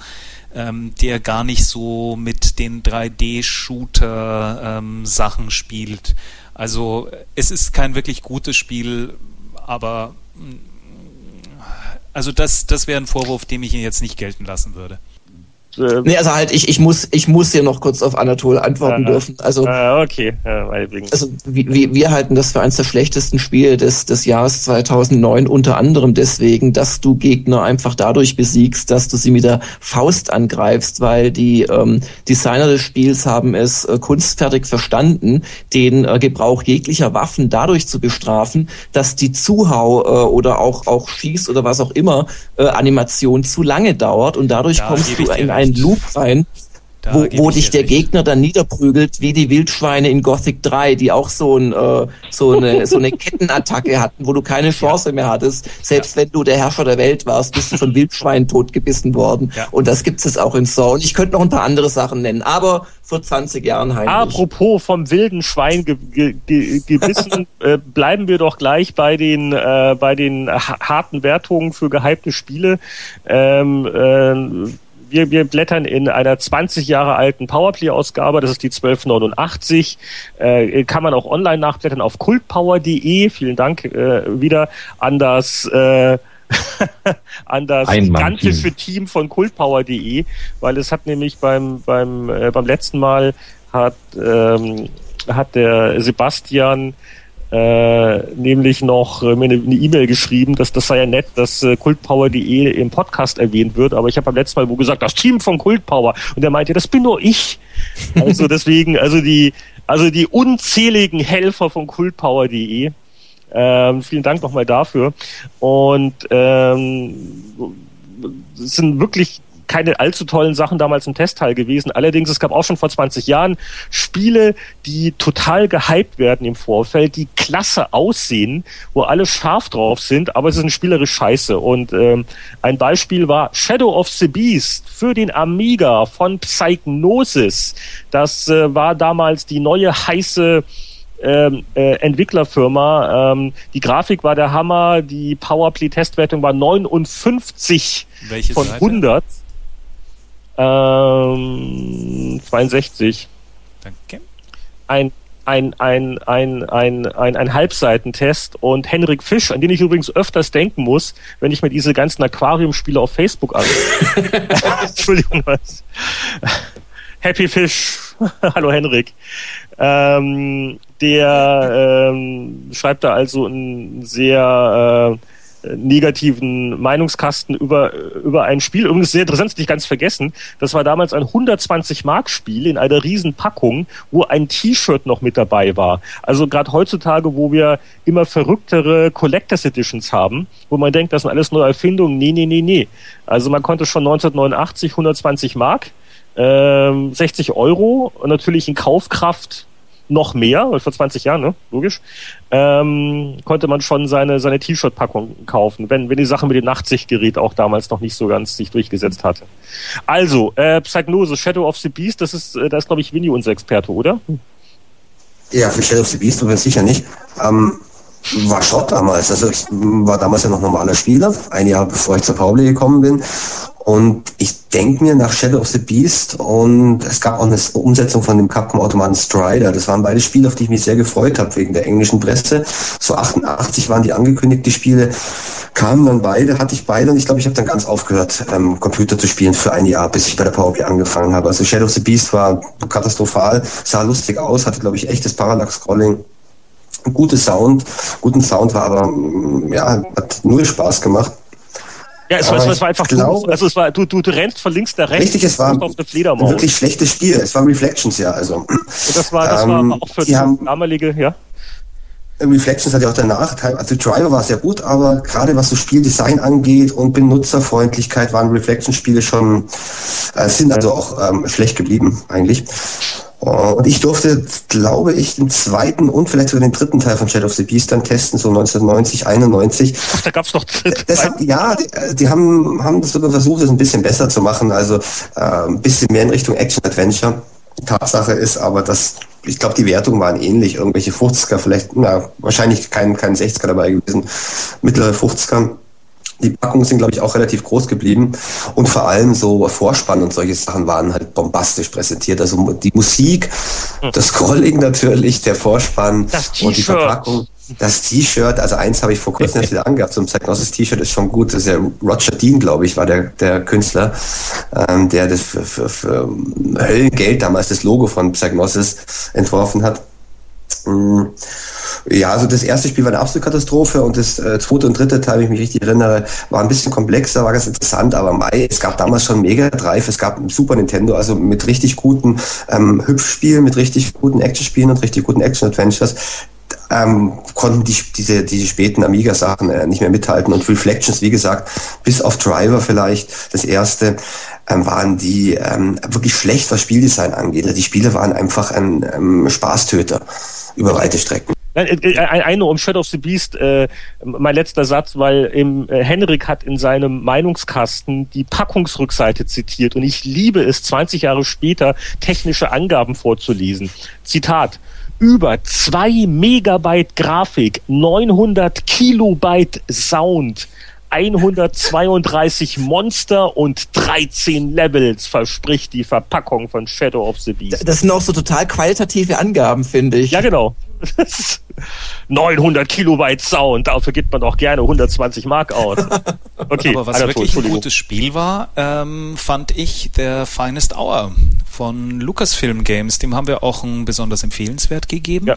ähm, der gar nicht so mit den 3D-Shooter-Sachen ähm, spielt. Also es ist kein wirklich gutes Spiel, aber mm, also das, das wäre ein Vorwurf, den ich ihn jetzt nicht gelten lassen würde. Äh, nee, also halt, ich, ich muss, ich muss hier noch kurz auf Anatol antworten äh, dürfen. Also, äh, okay, ja, also wir, wir halten das für eines der schlechtesten Spiele des, des Jahres 2009, unter anderem deswegen, dass du Gegner einfach dadurch besiegst, dass du sie mit der Faust angreifst, weil die ähm, Designer des Spiels haben es äh, kunstfertig verstanden, den äh, Gebrauch jeglicher Waffen dadurch zu bestrafen, dass die Zuhau äh, oder auch, auch Schieß oder was auch immer äh, Animation zu lange dauert und dadurch da kommst du in ein einen Loop rein, da wo, wo dich der recht. Gegner dann niederprügelt, wie die Wildschweine in Gothic 3, die auch so, ein, äh, so, eine, so eine Kettenattacke hatten, wo du keine Chance ja. mehr hattest. Selbst ja. wenn du der Herrscher der Welt warst, bist du von Wildschweinen totgebissen worden. Ja. Und das gibt es auch in Saw. Und ich könnte noch ein paar andere Sachen nennen, aber vor 20 Jahren Heinrich. Apropos vom wilden Schwein ge ge ge gebissen, äh, bleiben wir doch gleich bei den, äh, bei den harten Wertungen für gehypte Spiele. Ähm, äh, wir, wir blättern in einer 20 Jahre alten Powerplay-Ausgabe, das ist die 1289, äh, kann man auch online nachblättern auf kultpower.de. Vielen Dank äh, wieder an das äh, an das gigantische Team von kultpower.de, weil es hat nämlich beim beim äh, beim letzten Mal hat ähm, hat der Sebastian äh, nämlich noch äh, mir eine E-Mail geschrieben, dass das sei ja nett, dass äh, kultpower.de im Podcast erwähnt wird, aber ich habe beim letzten Mal wo gesagt, das Team von Kultpower und er meinte, das bin nur ich. Also deswegen, also die, also die unzähligen Helfer von kultpower.de. Ähm, vielen Dank nochmal dafür. Und ähm, es sind wirklich keine allzu tollen Sachen damals im Testteil gewesen. Allerdings, es gab auch schon vor 20 Jahren Spiele, die total gehypt werden im Vorfeld, die klasse aussehen, wo alle scharf drauf sind, aber es ist ein spielerisch scheiße. Und ähm, ein Beispiel war Shadow of the Beast für den Amiga von Psychnosis. Das äh, war damals die neue heiße ähm, äh, Entwicklerfirma. Ähm, die Grafik war der Hammer, die Powerplay-Testwertung war 59 Welche von Seite? 100. Ähm, 62. Danke. Ein ein, ein, ein, ein, ein, ein Halbseitentest und Henrik Fisch, an den ich übrigens öfters denken muss, wenn ich mir diese ganzen Aquariumspiele auf Facebook an. Entschuldigung, was? Happy Fish. Hallo Henrik. Ähm, der ähm, schreibt da also ein sehr äh, negativen Meinungskasten über, über ein Spiel. Übrigens sehr interessant, nicht ganz vergessen. Das war damals ein 120 Mark Spiel in einer riesen Packung, wo ein T-Shirt noch mit dabei war. Also gerade heutzutage, wo wir immer verrücktere Collectors Editions haben, wo man denkt, das sind alles neue Erfindungen. Nee, nee, nee, nee. Also man konnte schon 1989 120 Mark, ähm, 60 Euro und natürlich in Kaufkraft noch mehr, vor 20 Jahren, ne? logisch, ähm, konnte man schon seine, seine T-Shirt-Packung kaufen, wenn, wenn die Sache mit dem Nachtsichtgerät auch damals noch nicht so ganz sich durchgesetzt hatte. Also, äh, Psygnose, Shadow of the Beast, das ist, äh, da ist, glaube ich, Winnie unser Experte, oder? Ja, für Shadow of the Beast aber sicher nicht. Ähm, war Schott damals. Also ich war damals ja noch normaler Spieler, ein Jahr bevor ich zur Pauli gekommen bin. Und ich denke mir nach Shadow of the Beast und es gab auch eine Umsetzung von dem Capcom-Automaten Strider. Das waren beide Spiele, auf die ich mich sehr gefreut habe wegen der englischen Presse. So 88 waren die angekündigt, die Spiele. Kamen dann beide, hatte ich beide und ich glaube, ich habe dann ganz aufgehört, ähm, Computer zu spielen für ein Jahr, bis ich bei der PowerPoint angefangen habe. Also Shadow of the Beast war katastrophal, sah lustig aus, hatte, glaube ich, echtes Parallax-Scrolling gutes Sound, guten Sound war, aber mm, ja, hat null Spaß gemacht. Ja, es, war, es war einfach glaube, also es war, du, du, du rennst von links nach rechts. Richtig, es war ein wirklich schlechtes Spiel. Es war Reflections, ja. Also, Und das war, das ähm, war auch für die damalige, ja. Reflections hat ja auch der Nachteil, also Driver war sehr gut, aber gerade was so Spieldesign angeht und Benutzerfreundlichkeit waren Reflection-Spiele schon, äh, sind also auch ähm, schlecht geblieben eigentlich. Und ich durfte, glaube ich, den zweiten und vielleicht sogar den dritten Teil von Shadow of the Beast dann testen, so 1990, 91. Ach, da gab's noch das, Ja, die, die, haben, haben das sogar versucht, das ein bisschen besser zu machen, also äh, ein bisschen mehr in Richtung Action-Adventure. Tatsache ist aber, dass ich glaube, die Wertungen waren ähnlich, irgendwelche 50er, vielleicht, na, wahrscheinlich kein, kein 60er dabei gewesen, mittlere 50er. Die Packungen sind, glaube ich, auch relativ groß geblieben. Und vor allem so Vorspann und solche Sachen waren halt bombastisch präsentiert. Also die Musik, das Scrolling natürlich, der Vorspann und die Verpackung. Das T-Shirt, also eins habe ich vor kurzem wieder angehabt, so ein Psygnosis-T-Shirt ist schon gut. Das ist ja Roger Dean, glaube ich, war der, der Künstler, ähm, der das für, für, für Höllengeld damals das Logo von Psygnosis entworfen hat. Mm. Ja, also das erste Spiel war eine absolute Katastrophe und das äh, zweite und dritte Teil, wenn ich mich richtig erinnere, war ein bisschen komplexer, war ganz interessant, aber Mai, es gab damals schon Mega Drive, es gab Super Nintendo, also mit richtig guten ähm, Hüpfspielen, mit richtig guten Actionspielen und richtig guten Action-Adventures ähm, konnten die, diese, diese späten Amiga-Sachen äh, nicht mehr mithalten. Und Reflections, wie gesagt, bis auf Driver vielleicht, das erste, ähm, waren die ähm, wirklich schlecht, was Spieldesign angeht. Die Spiele waren einfach ein ähm, Spaßtöter über weite Strecken. Äh, äh, ein, nur um Shadow of the Beast, äh, mein letzter Satz, weil im, äh, Henrik hat in seinem Meinungskasten die Packungsrückseite zitiert und ich liebe es, 20 Jahre später technische Angaben vorzulesen. Zitat über zwei Megabyte Grafik, 900 Kilobyte Sound, 132 Monster und 13 Levels verspricht die Verpackung von Shadow of the Beast. Das sind auch so total qualitative Angaben, finde ich. Ja, genau. 900 Kilobyte Sound, dafür gibt man auch gerne 120 Mark aus. Okay, aber was wirklich ein gutes Spiel war, ähm, fand ich der Finest Hour von Lucasfilm Games. Dem haben wir auch ein besonders empfehlenswert gegeben. Ja.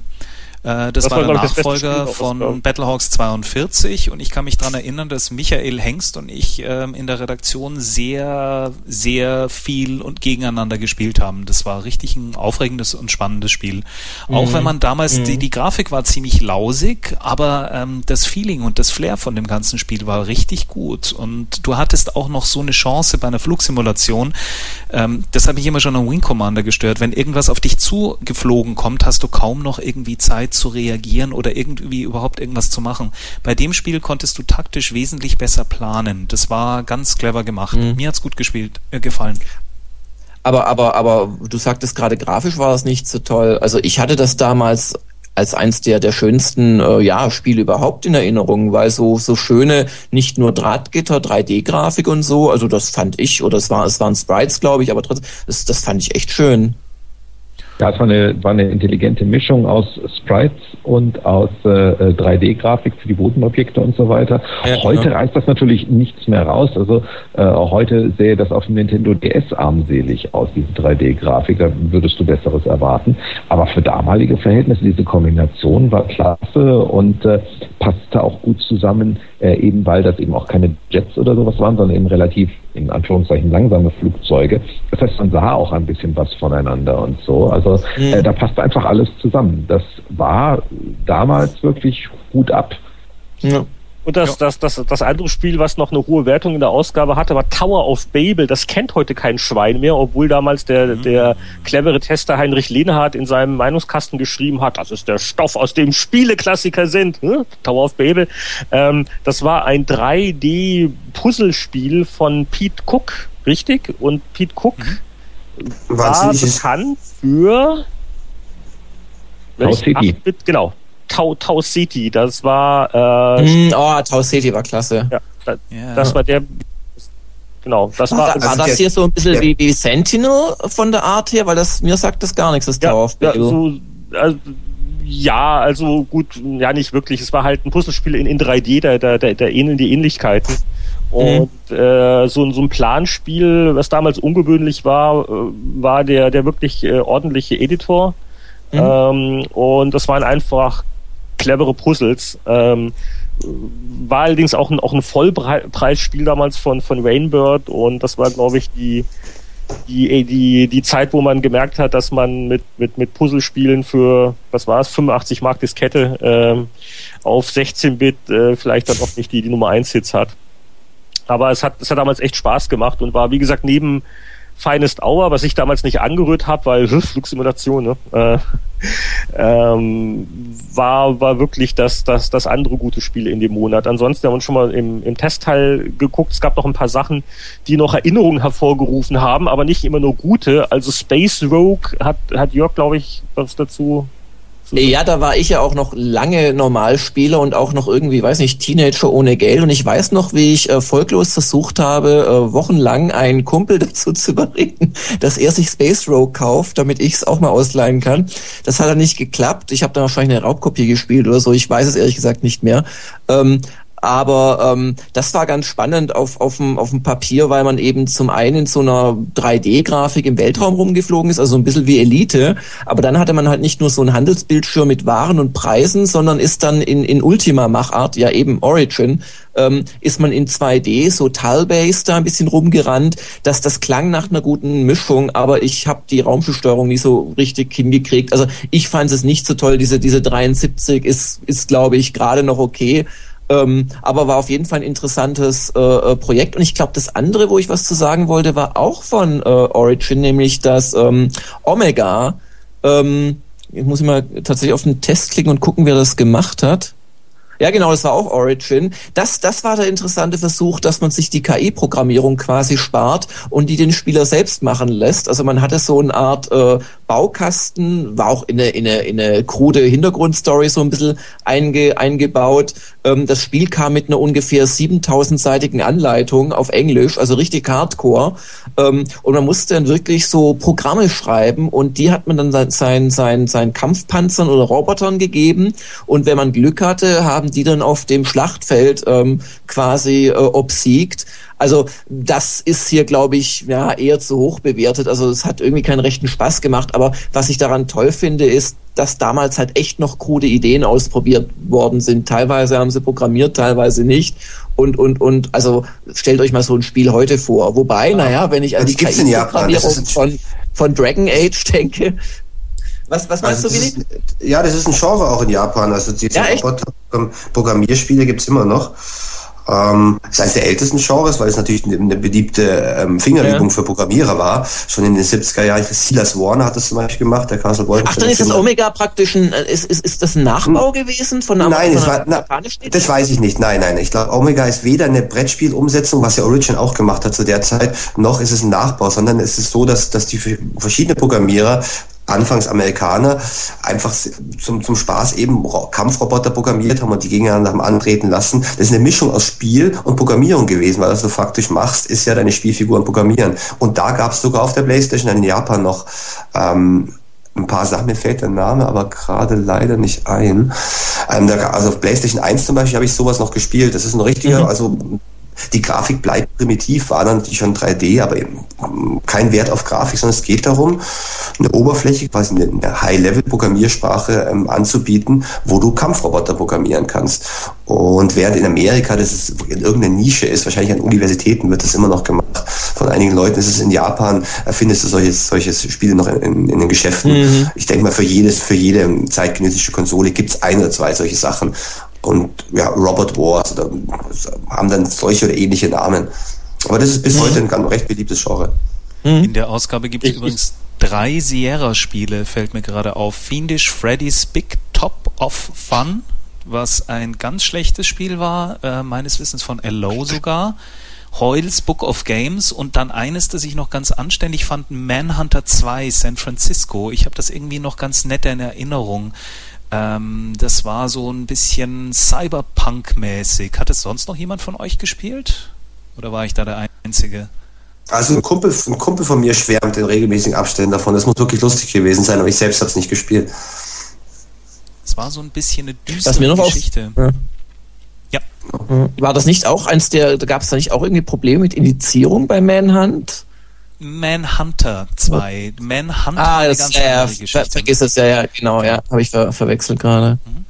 Äh, das, das, war, war der Nachfolger von Battlehawks 42 und ich kann mich daran erinnern, dass Michael Hengst und ich ähm, in der Redaktion sehr, sehr viel und gegeneinander gespielt haben. Das war richtig ein aufregendes und spannendes Spiel. Mhm. Auch wenn man damals, mhm. die, die Grafik war ziemlich lausig, aber ähm, das Feeling und das Flair von dem ganzen Spiel war richtig gut und du hattest auch noch so eine Chance bei einer Flugsimulation. Ähm, das hat mich immer schon am Wing Commander gestört. Wenn irgendwas auf dich zugeflogen kommt, hast du kaum noch irgendwie Zeit zu reagieren oder irgendwie überhaupt irgendwas zu machen. Bei dem Spiel konntest du taktisch wesentlich besser planen. Das war ganz clever gemacht. Mhm. Mir hat's gut gespielt, äh, gefallen. Aber, aber, aber du sagtest gerade, grafisch war es nicht so toll. Also ich hatte das damals als eins der der schönsten äh, ja Spiele überhaupt in Erinnerung, weil so so schöne nicht nur Drahtgitter, 3D-Grafik und so, also das fand ich oder es war es waren Sprites, glaube ich, aber trotzdem das das fand ich echt schön. Ja, es war eine, war eine intelligente Mischung aus Sprites und aus äh, 3D-Grafik für die Bodenobjekte und so weiter. Ja, heute ja. reißt das natürlich nichts mehr raus. Also äh, heute sähe das auf dem Nintendo DS armselig aus, diese 3D-Grafik. Da würdest du Besseres erwarten. Aber für damalige Verhältnisse, diese Kombination war klasse und äh, passte auch gut zusammen, äh, eben weil das eben auch keine Jets oder sowas waren, sondern eben relativ in Anführungszeichen langsame Flugzeuge. Das heißt, man sah auch ein bisschen was voneinander und so. Also äh, da passt einfach alles zusammen. Das war damals wirklich gut ab. Ja. Und das, ja. das, das, das andere Spiel, was noch eine hohe Wertung in der Ausgabe hatte, war Tower of Babel. Das kennt heute kein Schwein mehr, obwohl damals der, mhm. der clevere Tester Heinrich Lehnhardt in seinem Meinungskasten geschrieben hat, das ist der Stoff, aus dem Spieleklassiker sind. Hm? Tower of Babel. Ähm, das war ein 3D-Puzzlespiel von Pete Cook, richtig? Und Pete Cook mhm. war bekannt für Tau City. genau, Tau, Tau City. Das war. Äh, mm, oh, Tau City war klasse. Ja, das, yeah. das war der. Genau, das war. war, also war das hier so ein bisschen wie, wie Sentinel von der Art her? Weil das mir sagt das gar nichts, das ja, Tower of ja, so, also, ja, also gut, ja nicht wirklich. Es war halt ein Puzzlespiel in, in 3D, da, da, da, da ähneln die Ähnlichkeiten. Mhm. Und mhm. äh, so, so ein Planspiel, was damals ungewöhnlich war, äh, war der, der wirklich äh, ordentliche Editor. Mhm. Ähm, und das waren einfach clevere Puzzles. Ähm, war allerdings auch ein, auch ein Vollpreisspiel damals von, von Rainbird und das war, glaube ich, die, die, die, die Zeit, wo man gemerkt hat, dass man mit, mit, mit Puzzlespielen für, was war es, 85 Mark Diskette ähm, auf 16-Bit äh, vielleicht dann auch nicht die, die Nummer 1 Hits hat. Aber es hat, es hat damals echt Spaß gemacht und war, wie gesagt, neben Finest Hour, was ich damals nicht angerührt habe, weil Flugsimulation, ne? Äh, ähm, war, war wirklich das, das, das andere gute Spiel in dem Monat. Ansonsten haben wir uns schon mal im, im Testteil geguckt. Es gab noch ein paar Sachen, die noch Erinnerungen hervorgerufen haben, aber nicht immer nur gute. Also Space Rogue hat, hat Jörg, glaube ich, was dazu Ja, da war ich ja auch noch lange Normalspieler und auch noch irgendwie, weiß nicht, Teenager ohne Geld. Und ich weiß noch, wie ich erfolglos versucht habe, äh, wochenlang einen Kumpel dazu zu überreden, dass er sich Space Rogue kauft, damit ich es auch mal ausleihen kann. Das hat dann nicht geklappt. Ich habe dann wahrscheinlich eine Raubkopie gespielt oder so. Ich weiß es ehrlich gesagt nicht mehr. Ähm, aber ähm, das war ganz spannend auf, auf, dem, auf dem Papier, weil man eben zum einen in so einer 3D-Grafik im Weltraum rumgeflogen ist, also ein bisschen wie Elite. Aber dann hatte man halt nicht nur so ein Handelsbildschirm mit Waren und Preisen, sondern ist dann in, in Ultima-Machart, ja eben Origin, ähm, ist man in 2D, so Tile-Base da ein bisschen rumgerannt. dass das klang nach einer guten Mischung, aber ich habe die Raumschiffsteuerung nie so richtig hingekriegt. Also ich fand es nicht so toll. Diese, diese 73 ist, ist glaube ich, gerade noch okay. Ähm, aber war auf jeden Fall ein interessantes äh, äh, Projekt. Und ich glaube, das andere, wo ich was zu sagen wollte, war auch von äh, Origin, nämlich das ähm, Omega. Ähm, ich muss mal tatsächlich auf den Test klicken und gucken, wer das gemacht hat. Ja, genau, das war auch Origin. Das, das war der interessante Versuch, dass man sich die KI-Programmierung quasi spart und die den Spieler selbst machen lässt. Also man hatte so eine Art äh, Baukasten, war auch in eine, in eine, in eine krude Hintergrundstory so ein bisschen einge, eingebaut. Ähm, das Spiel kam mit einer ungefähr 7000-seitigen Anleitung auf Englisch, also richtig hardcore. Ähm, und man musste dann wirklich so Programme schreiben und die hat man dann seinen, seinen, seinen Kampfpanzern oder Robotern gegeben. Und wenn man Glück hatte, haben haben die dann auf dem Schlachtfeld ähm, quasi äh, obsiegt. Also das ist hier, glaube ich, ja eher zu hoch bewertet. Also es hat irgendwie keinen rechten Spaß gemacht. Aber was ich daran toll finde, ist, dass damals halt echt noch krude Ideen ausprobiert worden sind. Teilweise haben sie programmiert, teilweise nicht. Und, und, und, also stellt euch mal so ein Spiel heute vor. Wobei, naja, wenn ich an die KI-Programmierung von, von Dragon Age denke, was, was meinst also du, Willi? Ja, das ist ein Genre auch in Japan. Also diese ja, Programmierspiele gibt's immer noch. Ähm, ist eines der ältesten Genres, weil es natürlich eine, beliebte ähm, Fingerübung ja. für Programmierer war. Schon in den 70er Jahren, Silas Warner hat das zum Beispiel gemacht, der Castle Wolf. Ach, dann ist das Omega praktisch ein, äh, ist, ist, ist das ein Nachbau hm. gewesen von einer Nein, von einer, war, na, das weiß ich nicht. Nein, nein. Ich glaube, Omega ist weder eine Brettspielumsetzung, was ja Origin auch gemacht hat zu der Zeit, noch ist es ein Nachbau, sondern es ist so, dass, dass die verschiedene Programmierer anfangs Amerikaner einfach zum, zum Spaß eben Kampfroboter programmiert haben und die gegeneinander haben antreten lassen. Das ist eine Mischung aus Spiel und Programmierung gewesen, weil was du faktisch machst, ist ja deine Spielfiguren programmieren. Und da gab es sogar auf der Playstation in Japan noch ähm, ein paar Sachen, mir fällt der Name aber gerade leider nicht ein. Ähm, da, also auf PlayStation 1 zum Beispiel habe ich sowas noch gespielt. Das ist ein richtiger, mhm. also die Grafik bleibt primitiv, war dann natürlich schon 3D, aber eben kein Wert auf Grafik, sondern es geht darum, eine Oberfläche, quasi eine High-Level-Programmiersprache ähm, anzubieten, wo du Kampfroboter programmieren kannst. Und während in Amerika das in irgendeiner Nische ist, wahrscheinlich an Universitäten wird das immer noch gemacht. Von einigen Leuten ist es in Japan, äh, findest du solche, solche Spiele noch in, in, in den Geschäften. Mhm. Ich denke mal, für jedes, für jede zeitgenössische Konsole gibt es ein oder zwei solche Sachen und ja, Robot Wars oder haben dann solche oder ähnliche Namen. Aber das ist bis mhm. heute ein ganz recht beliebtes Genre. Mhm. In der Ausgabe gibt es übrigens drei Sierra-Spiele, fällt mir gerade auf. Fiendish Freddy's Big Top of Fun, was ein ganz schlechtes Spiel war, äh, meines Wissens von Hello sogar. Hoyles Book of Games und dann eines, das ich noch ganz anständig fand, Manhunter 2 San Francisco. Ich habe das irgendwie noch ganz nett in Erinnerung. Ähm, das war so ein bisschen Cyberpunk-mäßig. Hat es sonst noch jemand von euch gespielt? Oder war ich da der Einzige? Also ein Kumpel, ein Kumpel von mir schwärmt in regelmäßigen Abständen davon. Das muss wirklich lustig gewesen sein, aber ich selbst habe es nicht gespielt. Es war so ein bisschen eine düstere Geschichte. Auf, ja. ja. War das nicht auch eins der, da gab es da nicht auch irgendwie Probleme mit Indizierung bei Manhunt? Manhunter 2. Manhunter ah, das, ganz ja, Geschichte. Vergiss es, ja, ja, genau, ja, habe ich ver verwechselt gerade. Mhm.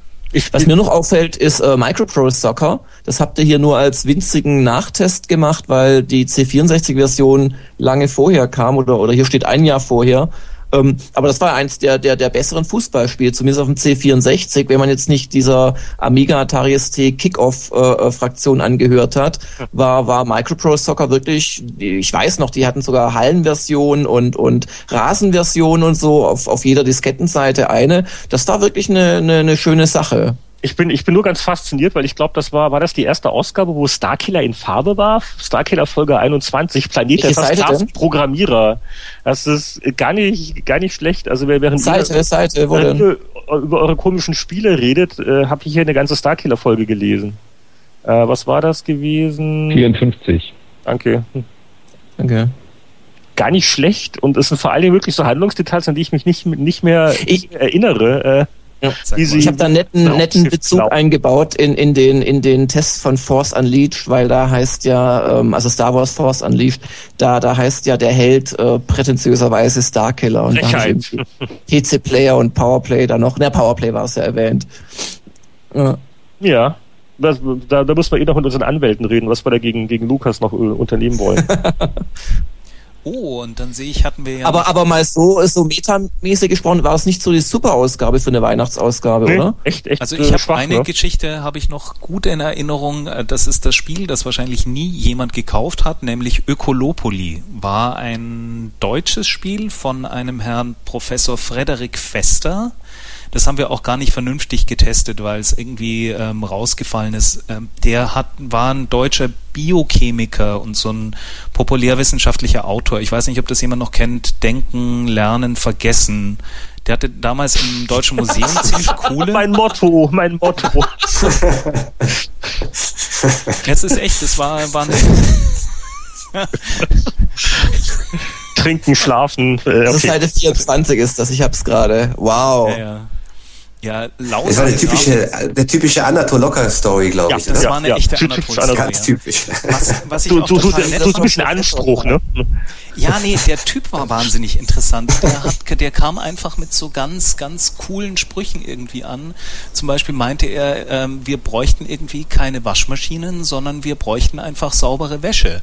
Was mir noch auffällt, ist äh, Microprose Soccer. Das habt ihr hier nur als winzigen Nachtest gemacht, weil die C64-Version lange vorher kam oder, oder hier steht ein Jahr vorher. Ähm, aber das war eins der, der, der besseren Fußballspiele, zumindest auf dem C64, wenn man jetzt nicht dieser Amiga Atari ST Kickoff-Fraktion äh, angehört hat, war, war Microprose Soccer wirklich, ich weiß noch, die hatten sogar Hallenversion und, und Rasenversion und so auf, auf jeder Diskettenseite eine. Das war wirklich eine, eine, eine schöne Sache. Ich bin, ich bin nur ganz fasziniert, weil ich glaube, das war, war das die erste Ausgabe, wo Starkiller in Farbe war? Starkiller Folge 21, Planet der Seite Programmierer. Das ist gar nicht, gar nicht schlecht. Also während Seite, ihr, Seite, wo während ihr über eure komischen Spiele redet, äh, habe ich hier eine ganze Starkiller Folge gelesen. Äh, was war das gewesen? 54. Danke. Okay. Gar nicht schlecht und es sind vor allen Dingen wirklich so Handlungsdetails, an die ich mich nicht, nicht mehr Ich- erinnere. Ja. Ich habe da einen netten, netten Bezug glauben. eingebaut in, in, den, in den Test von Force Unleashed, weil da heißt ja, ähm, also Star Wars Force Unleashed, da, da heißt ja der Held äh, prätentiöserweise Starkiller und da Frechheit. PC Player und Powerplay da noch, ne, Powerplay war es ja erwähnt. Ja. Ja. Das, da, da muss man eh noch mit unseren Anwälten reden, was wir da gegen, gegen Lukas noch äh, unternehmen wollen. Oh, und dann sehe ich, hatten wir ja. Aber, aber mal so, so metamäßig gesprochen, war es nicht so die Super-Ausgabe für eine Weihnachtsausgabe, oder? Echt, echt. Also äh, ich habe eine ne? Geschichte, habe ich noch gut in Erinnerung. Äh, Das ist das Spiel, das wahrscheinlich nie jemand gekauft hat, nämlich Ökolopoli. War ein deutsches Spiel von einem Herrn Professor Frederik Fester. Das haben wir auch gar nicht vernünftig getestet, weil es irgendwie ähm, rausgefallen ist. Ähm, der hat, war ein deutscher Biochemiker und so ein populärwissenschaftlicher Autor. Ich weiß nicht, ob das jemand noch kennt. Denken, Lernen, Vergessen. Der hatte damals im Deutschen Museum ziemlich coole. Mein Motto, mein Motto. Jetzt ist echt, das war, war eine, Trinken, schlafen. Äh, Also okay. Seite 24 ist das, ich hab's gerade. Wow. ja, ja. Ja, laut. Das war eine typische, der typische Anatol-Locker-Story, glaube Ja, ich. Das oder? war eine Ja, echte Anatol-Story. Ganz Ja. typisch. Was, was ich So, so, so, total so, so ein bisschen Anspruch, ne? Ja, nee, der Typ war wahnsinnig interessant. Der, hat, der kam einfach mit so ganz, ganz coolen Sprüchen irgendwie an. Zum Beispiel meinte er, ähm, wir bräuchten irgendwie keine Waschmaschinen, sondern wir bräuchten einfach saubere Wäsche.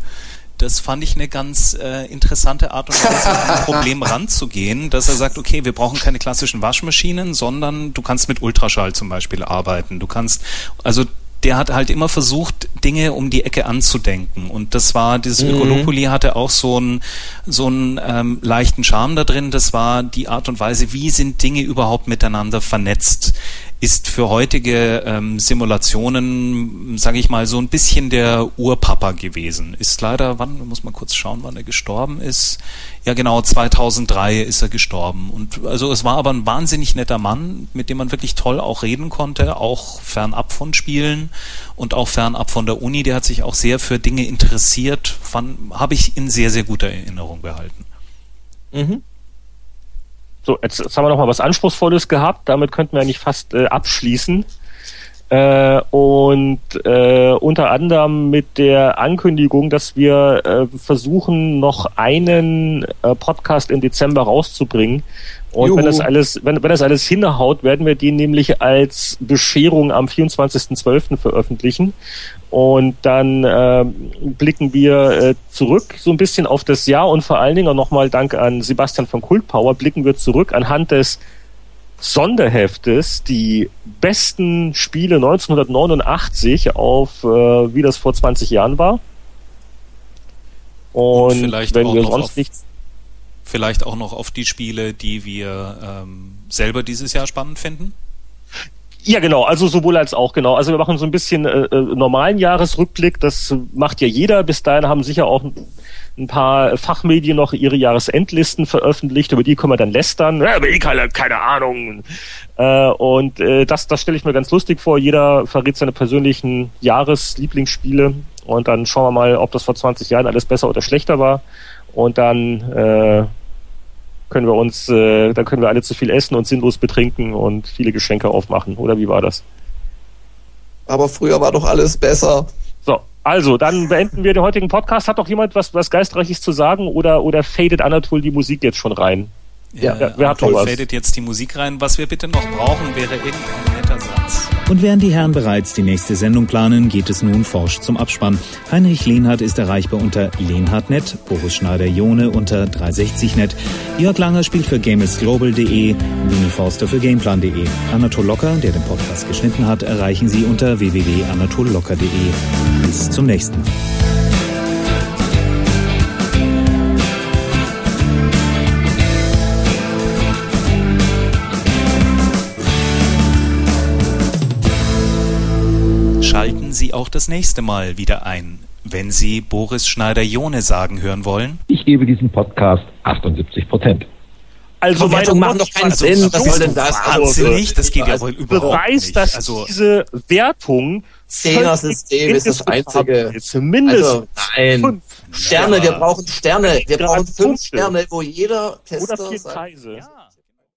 Das fand ich eine ganz äh, interessante Art und Weise, an ein Problem ranzugehen, dass er sagt, okay, wir brauchen keine klassischen Waschmaschinen, sondern du kannst mit Ultraschall zum Beispiel arbeiten. Du kannst, also der hat halt immer versucht, Dinge um die Ecke anzudenken. Und das war, dieses Ökolopoli hatte auch so einen, so einen ähm, leichten Charme da drin. Das war die Art und Weise, wie sind Dinge überhaupt miteinander vernetzt. Ist für heutige ähm, Simulationen, sage ich mal, so ein bisschen der Urpapa gewesen. Ist leider, wann, muss man kurz schauen, wann er gestorben ist. Ja genau, 2003 ist er gestorben. Und also es war aber ein wahnsinnig netter Mann, mit dem man wirklich toll auch reden konnte, auch fernab von Spielen und auch fernab von der Uni. Der hat sich auch sehr für Dinge interessiert, habe ich in sehr, sehr guter Erinnerung behalten. Mhm. So, jetzt, jetzt haben wir noch mal was Anspruchsvolles gehabt. Damit könnten wir eigentlich fast äh, abschließen. Äh, und äh, unter anderem mit der Ankündigung, dass wir äh, versuchen, noch einen äh, Podcast im Dezember rauszubringen. Und Juhu. wenn das alles, wenn, wenn das alles hinhaut, werden wir den nämlich als Bescherung am 24.12. veröffentlichen. Und dann äh, blicken wir äh, zurück so ein bisschen auf das Jahr und vor allen Dingen auch nochmal Dank an Sebastian von Kultpower blicken wir zurück anhand des Sonderheftes die besten Spiele 1989 auf, äh, wie das vor 20 Jahren war. Und, vielleicht wenn wir sonst nichts Vielleicht auch noch auf die Spiele, die wir ähm, selber dieses Jahr spannend finden. Ja, genau, also sowohl als auch, genau. Also wir machen so ein bisschen äh, äh, normalen Jahresrückblick, das macht ja jeder. Bis dahin haben sicher auch ein paar Fachmedien noch ihre Jahresendlisten veröffentlicht, über die können wir dann lästern. Ja, aber eh keine, keine Ahnung. Äh, und äh, das, das stelle ich mir ganz lustig vor. Jeder verrät seine persönlichen Jahreslieblingsspiele und dann schauen wir mal, ob das vor 20 Jahren alles besser oder schlechter war. Und dann äh, können wir uns, äh, dann können wir alle zu viel essen und sinnlos betrinken und viele Geschenke aufmachen. Oder wie war das? Aber früher war doch alles besser. So, also, dann beenden wir den heutigen Podcast. Hat doch jemand was, was Geistreiches zu sagen oder, oder fadet Anatol die Musik jetzt schon rein? Ja, ja, wer hat noch was? fadet jetzt die Musik rein. Was wir bitte noch brauchen, wäre irgendein netter Satz. Und während die Herren bereits die nächste Sendung planen, geht es nun forsch zum Abspann. Heinrich Lehnhardt ist erreichbar unter lehnhardt.net, Boris Schneider-Jone unter 360net, Jörg Langer spielt für GamesGlobal.de, Winnie Forster für Gameplan.de. Anatol Locker, der den Podcast geschnitten hat, erreichen Sie unter www.anatollocker.de. Bis zum nächsten Mal. Schalten Sie auch das nächste Mal wieder ein, wenn Sie Boris Schneider-Jone sagen hören wollen. Ich gebe diesem Podcast 78 Prozent. Also Wertungen machen doch keinen also, Sinn. Was soll denn das? Wahnsinnig, das geht ja also wohl überhaupt Beweis, nicht. dass Also diese Wertung Zehner-System ist das einzige. Ist mindestens Also, nein. fünf Sterne, Ja. wir brauchen Sterne. Wir brauchen fünf. Sterne, wo jeder oder Tester vier sagt, Kreise. ja.